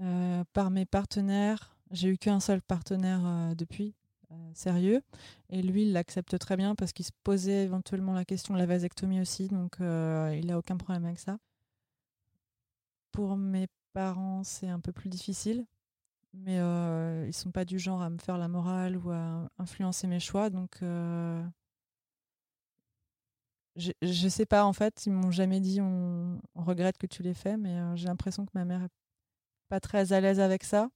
Euh, par mes partenaires, j'ai eu qu'un seul partenaire euh, depuis, euh, sérieux, et lui, il l'accepte très bien parce qu'il se posait éventuellement la question de la vasectomie aussi, donc il n'a aucun problème avec ça. Pour mes parents, c'est un peu plus difficile mais ils sont pas du genre à me faire la morale ou à influencer mes choix. Donc, je, je sais pas, en fait, ils m'ont jamais dit on, regrette que tu l'aies fait, mais j'ai l'impression que ma mère est pas très à l'aise avec ça.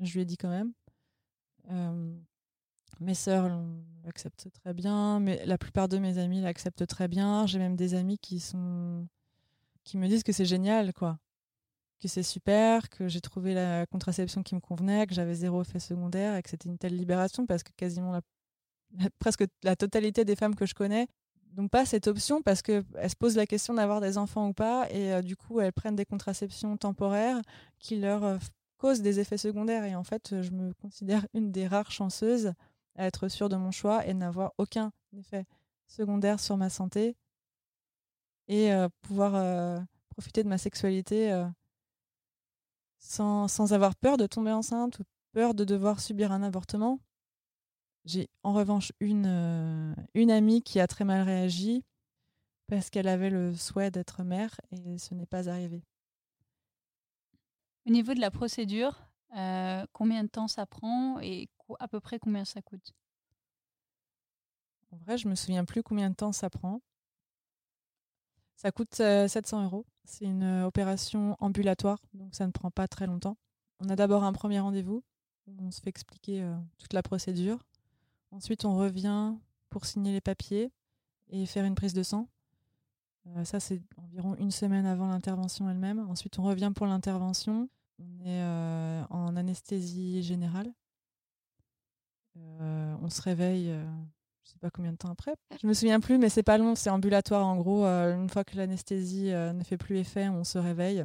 Je lui ai dit quand même. Mes sœurs l'acceptent très bien, mais la plupart de mes amis l'acceptent très bien. J'ai même des amis qui sont qui me disent que c'est génial, quoi que c'est super, que j'ai trouvé la contraception qui me convenait, que j'avais zéro effet secondaire et que c'était une telle libération parce que quasiment presque la totalité des femmes que je connais n'ont pas cette option parce qu'elles se posent la question d'avoir des enfants ou pas et du coup elles prennent des contraceptions temporaires qui leur causent des effets secondaires et en fait je me considère une des rares chanceuses à être sûre de mon choix et n'avoir aucun effet secondaire sur ma santé et euh, pouvoir profiter de ma sexualité sans, avoir peur de tomber enceinte ou peur de devoir subir un avortement. J'ai en revanche euh, une amie qui a très mal réagi parce qu'elle avait le souhait d'être mère et ce n'est pas arrivé. Au niveau de la procédure, euh, combien de temps ça prend et à peu près combien ça coûte? En vrai, je me souviens plus combien de temps ça prend. Ça coûte 700 euh, euros. C'est une euh, opération ambulatoire, donc ça ne prend pas très longtemps. On a d'abord un premier rendez-vous où on se fait expliquer toute la procédure. Ensuite, on revient pour signer les papiers et faire une prise de sang. ça, c'est environ une semaine avant l'intervention elle-même. Ensuite, on revient pour l'intervention. On est en anesthésie générale. on se réveille je sais pas combien de temps après. Je me souviens plus, mais c'est pas long, c'est ambulatoire en gros. Euh, une fois que l'anesthésie euh, ne fait plus effet, on se réveille.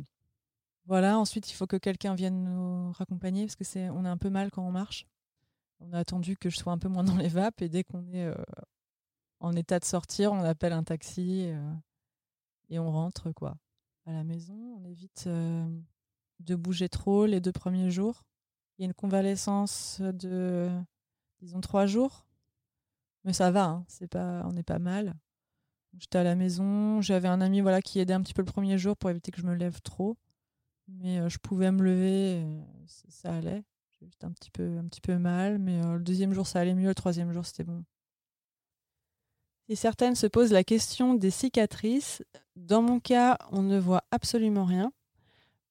Voilà. Ensuite, il faut que quelqu'un vienne nous raccompagner parce que c'est, on est un peu mal quand on marche. On a attendu que je sois un peu moins dans les vapes et dès qu'on est euh, en état de sortir, on appelle un taxi et on rentre quoi à la maison. On évite de bouger trop les deux premiers jours. Il y a une convalescence de disons trois jours mais ça va, hein, c'est pas, on est pas mal. J'étais à la maison, j'avais un ami voilà qui aidait un petit peu le premier jour pour éviter que je me lève trop, mais euh, je pouvais me lever, ça, allait. J'ai juste un petit peu, un petit peu mal, mais euh, le deuxième jour ça allait mieux, le troisième jour c'était bon. Si certaines se posent la question des cicatrices, dans mon cas, on ne voit absolument rien,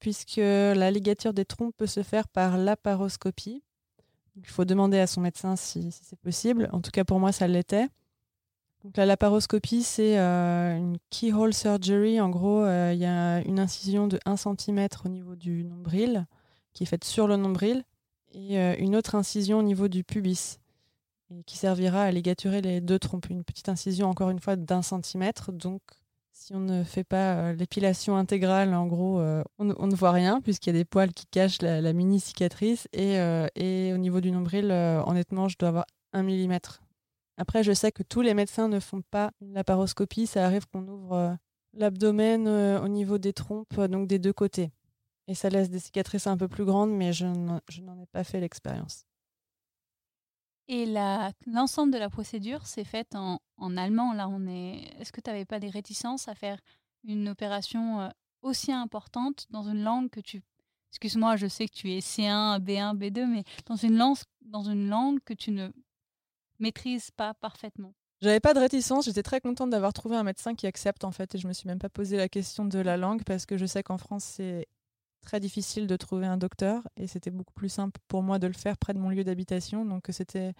puisque la ligature des trompes peut se faire par laparoscopie. Il faut demander à son médecin si, c'est possible. En tout cas, pour moi, ça l'était. Donc, la laparoscopie, c'est euh, une keyhole surgery. En gros, euh, il y a une incision de 1 cm au niveau du nombril, qui est faite sur le nombril, et euh, une autre incision au niveau du pubis, qui servira à ligaturer les deux trompes. Une petite incision, encore une fois, d'un centimètre. Donc, si on ne fait pas euh, l'épilation intégrale, en gros, euh, on, ne voit rien puisqu'il y a des poils qui cachent la, mini cicatrice. Et, euh, et, au niveau du nombril, honnêtement, je dois avoir un millimètre. Après, je sais que tous les médecins ne font pas la laparoscopie. Ça arrive qu'on ouvre l'abdomen au niveau des trompes, donc des deux côtés. Et ça laisse des cicatrices un peu plus grandes, mais je n'en ai pas fait l'expérience. Et l'ensemble de la procédure s'est faite en, allemand. Là, on est. Est-ce que tu n'avais pas des réticences à faire une opération euh, aussi importante dans une langue que tu. Excuse-moi, je sais que tu es C1, B1, B2, mais dans une langue, dans une langue que tu ne maîtrises pas parfaitement? J'avais pas de réticence, j'étais très contente d'avoir trouvé un médecin qui accepte en fait et je me suis même pas posé la question de la langue parce que je sais qu'en France c'est très difficile de trouver un docteur et c'était beaucoup plus simple pour moi de le faire près de mon lieu d'habitation. Donc c'était,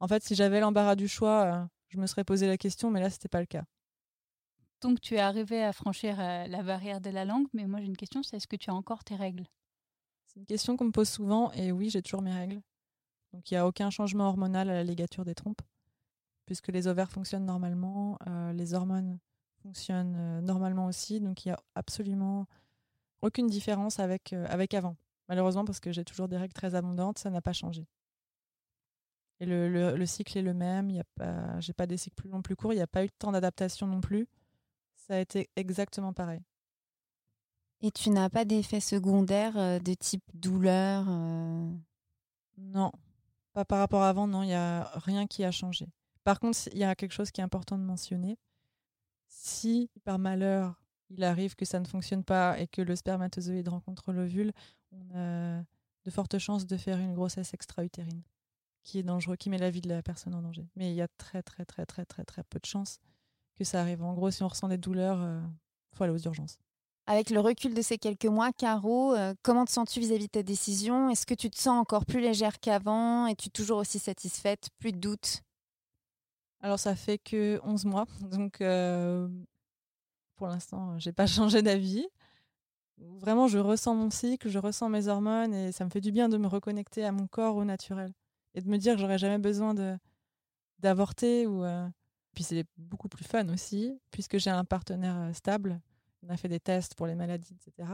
en fait, si j'avais l'embarras du choix, euh, je me serais posé la question, mais là c'était pas le cas. Donc tu es arrivé à franchir euh, la barrière de la langue, mais moi j'ai une question, c'est est-ce que tu as encore tes règles? C'est une question qu'on me pose souvent et oui, j'ai toujours mes règles. Donc il n'y a aucun changement hormonal à la ligature des trompes, puisque les ovaires fonctionnent normalement, euh, les hormones fonctionnent normalement aussi, donc il y a absolument aucune différence avec, euh, avec avant. Malheureusement, parce que j'ai toujours des règles très abondantes, ça n'a pas changé. Et le, le- le cycle est le même. Il y a pas, j'ai pas des cycles plus longs, plus courts. Il n'y a pas eu de temps d'adaptation non plus. Ça a été exactement pareil. Et tu n'as pas d'effet secondaire euh, de type douleur euh, Non, pas par rapport à avant. Non, il y a rien qui a changé. Par contre, il y a quelque chose qui est important de mentionner. Si par malheur il arrive que ça ne fonctionne pas et que le spermatozoïde rencontre l'ovule, on a de fortes chances de faire une grossesse extra-utérine, qui est dangereux, qui met la vie de la personne en danger. Mais il y a très très très très très très peu de chances que ça arrive. En gros, si on ressent des douleurs, il faut aller aux urgences. Avec le recul de ces quelques mois, Caro, euh, comment te sens-tu vis-à-vis de ta décision Est-ce que tu te sens encore plus légère qu'avant? Es-tu toujours aussi satisfaite? Plus de doutes? Alors ça fait que 11 mois, donc euh, pour l'instant, j'ai pas changé d'avis. Vraiment, je ressens mon cycle, je ressens mes hormones et ça me fait du bien de me reconnecter à mon corps au naturel et de me dire que j'aurais jamais besoin de d'avorter ou euh, puis c'est beaucoup plus fun aussi puisque j'ai un partenaire euh, stable. On a fait des tests pour les maladies, etc.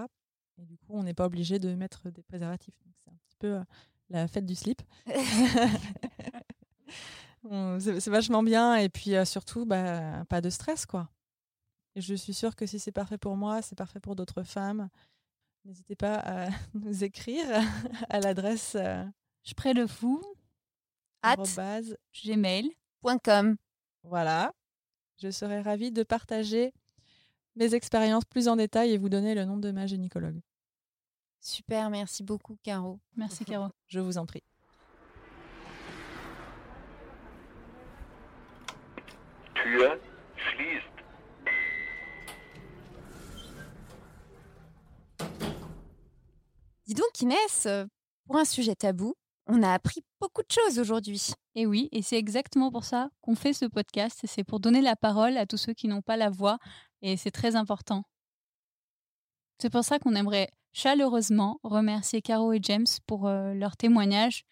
Et du coup, on n'est pas obligé de mettre des préservatifs. C'est un petit peu euh, la fête du slip. C'est c'est vachement bien et puis euh, surtout bah, pas de stress quoi. Et je suis sûre que si c'est parfait pour moi, c'est parfait pour d'autres femmes. N'hésitez pas à nous écrire à l'adresse euh, Je près le fou, At arrobase. Gmail. .com. Voilà. Je serais ravie de partager mes expériences plus en détail et vous donner le nom de ma gynécologue. Super, merci beaucoup, Caro. Merci Caro. Je vous en prie. Dis donc, Inès, pour un sujet tabou, on a appris beaucoup de choses aujourd'hui. Et oui, et c'est exactement pour ça qu'on fait ce podcast. C'est pour donner la parole à tous ceux qui n'ont pas la voix. Et c'est très important. C'est pour ça qu'on aimerait chaleureusement remercier Caro et James pour euh, leur témoignage.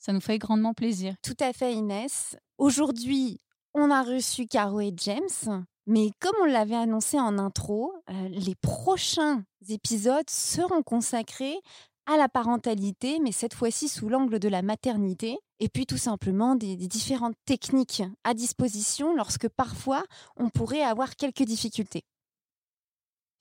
Ça nous fait grandement plaisir. Tout à fait, Inès. Aujourd'hui, on a reçu Caro et James, mais comme on l'avait annoncé en intro, euh, les prochains épisodes seront consacrés à la parentalité, mais cette fois-ci sous l'angle de la maternité, et puis tout simplement des, des différentes techniques à disposition lorsque parfois on pourrait avoir quelques difficultés.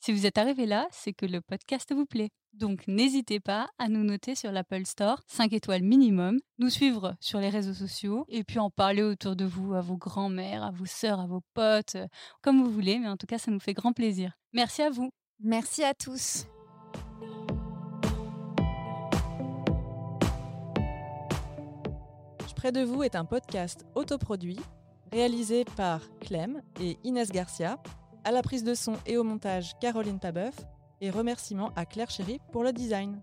Si vous êtes arrivé là, c'est que le podcast vous plaît. Donc n'hésitez pas à nous noter sur l'Apple Store, 5 étoiles minimum, nous suivre sur les réseaux sociaux et puis en parler autour de vous, à vos grands-mères, à vos sœurs, à vos potes, euh, comme vous voulez, mais en tout cas ça nous fait grand plaisir. Merci à vous. Merci à tous. Je Près de vous est un podcast autoproduit réalisé par Clem et Inès Garcia, à la prise de son et au montage Caroline Tabeuf, et remerciements à Claire Chéry pour le design.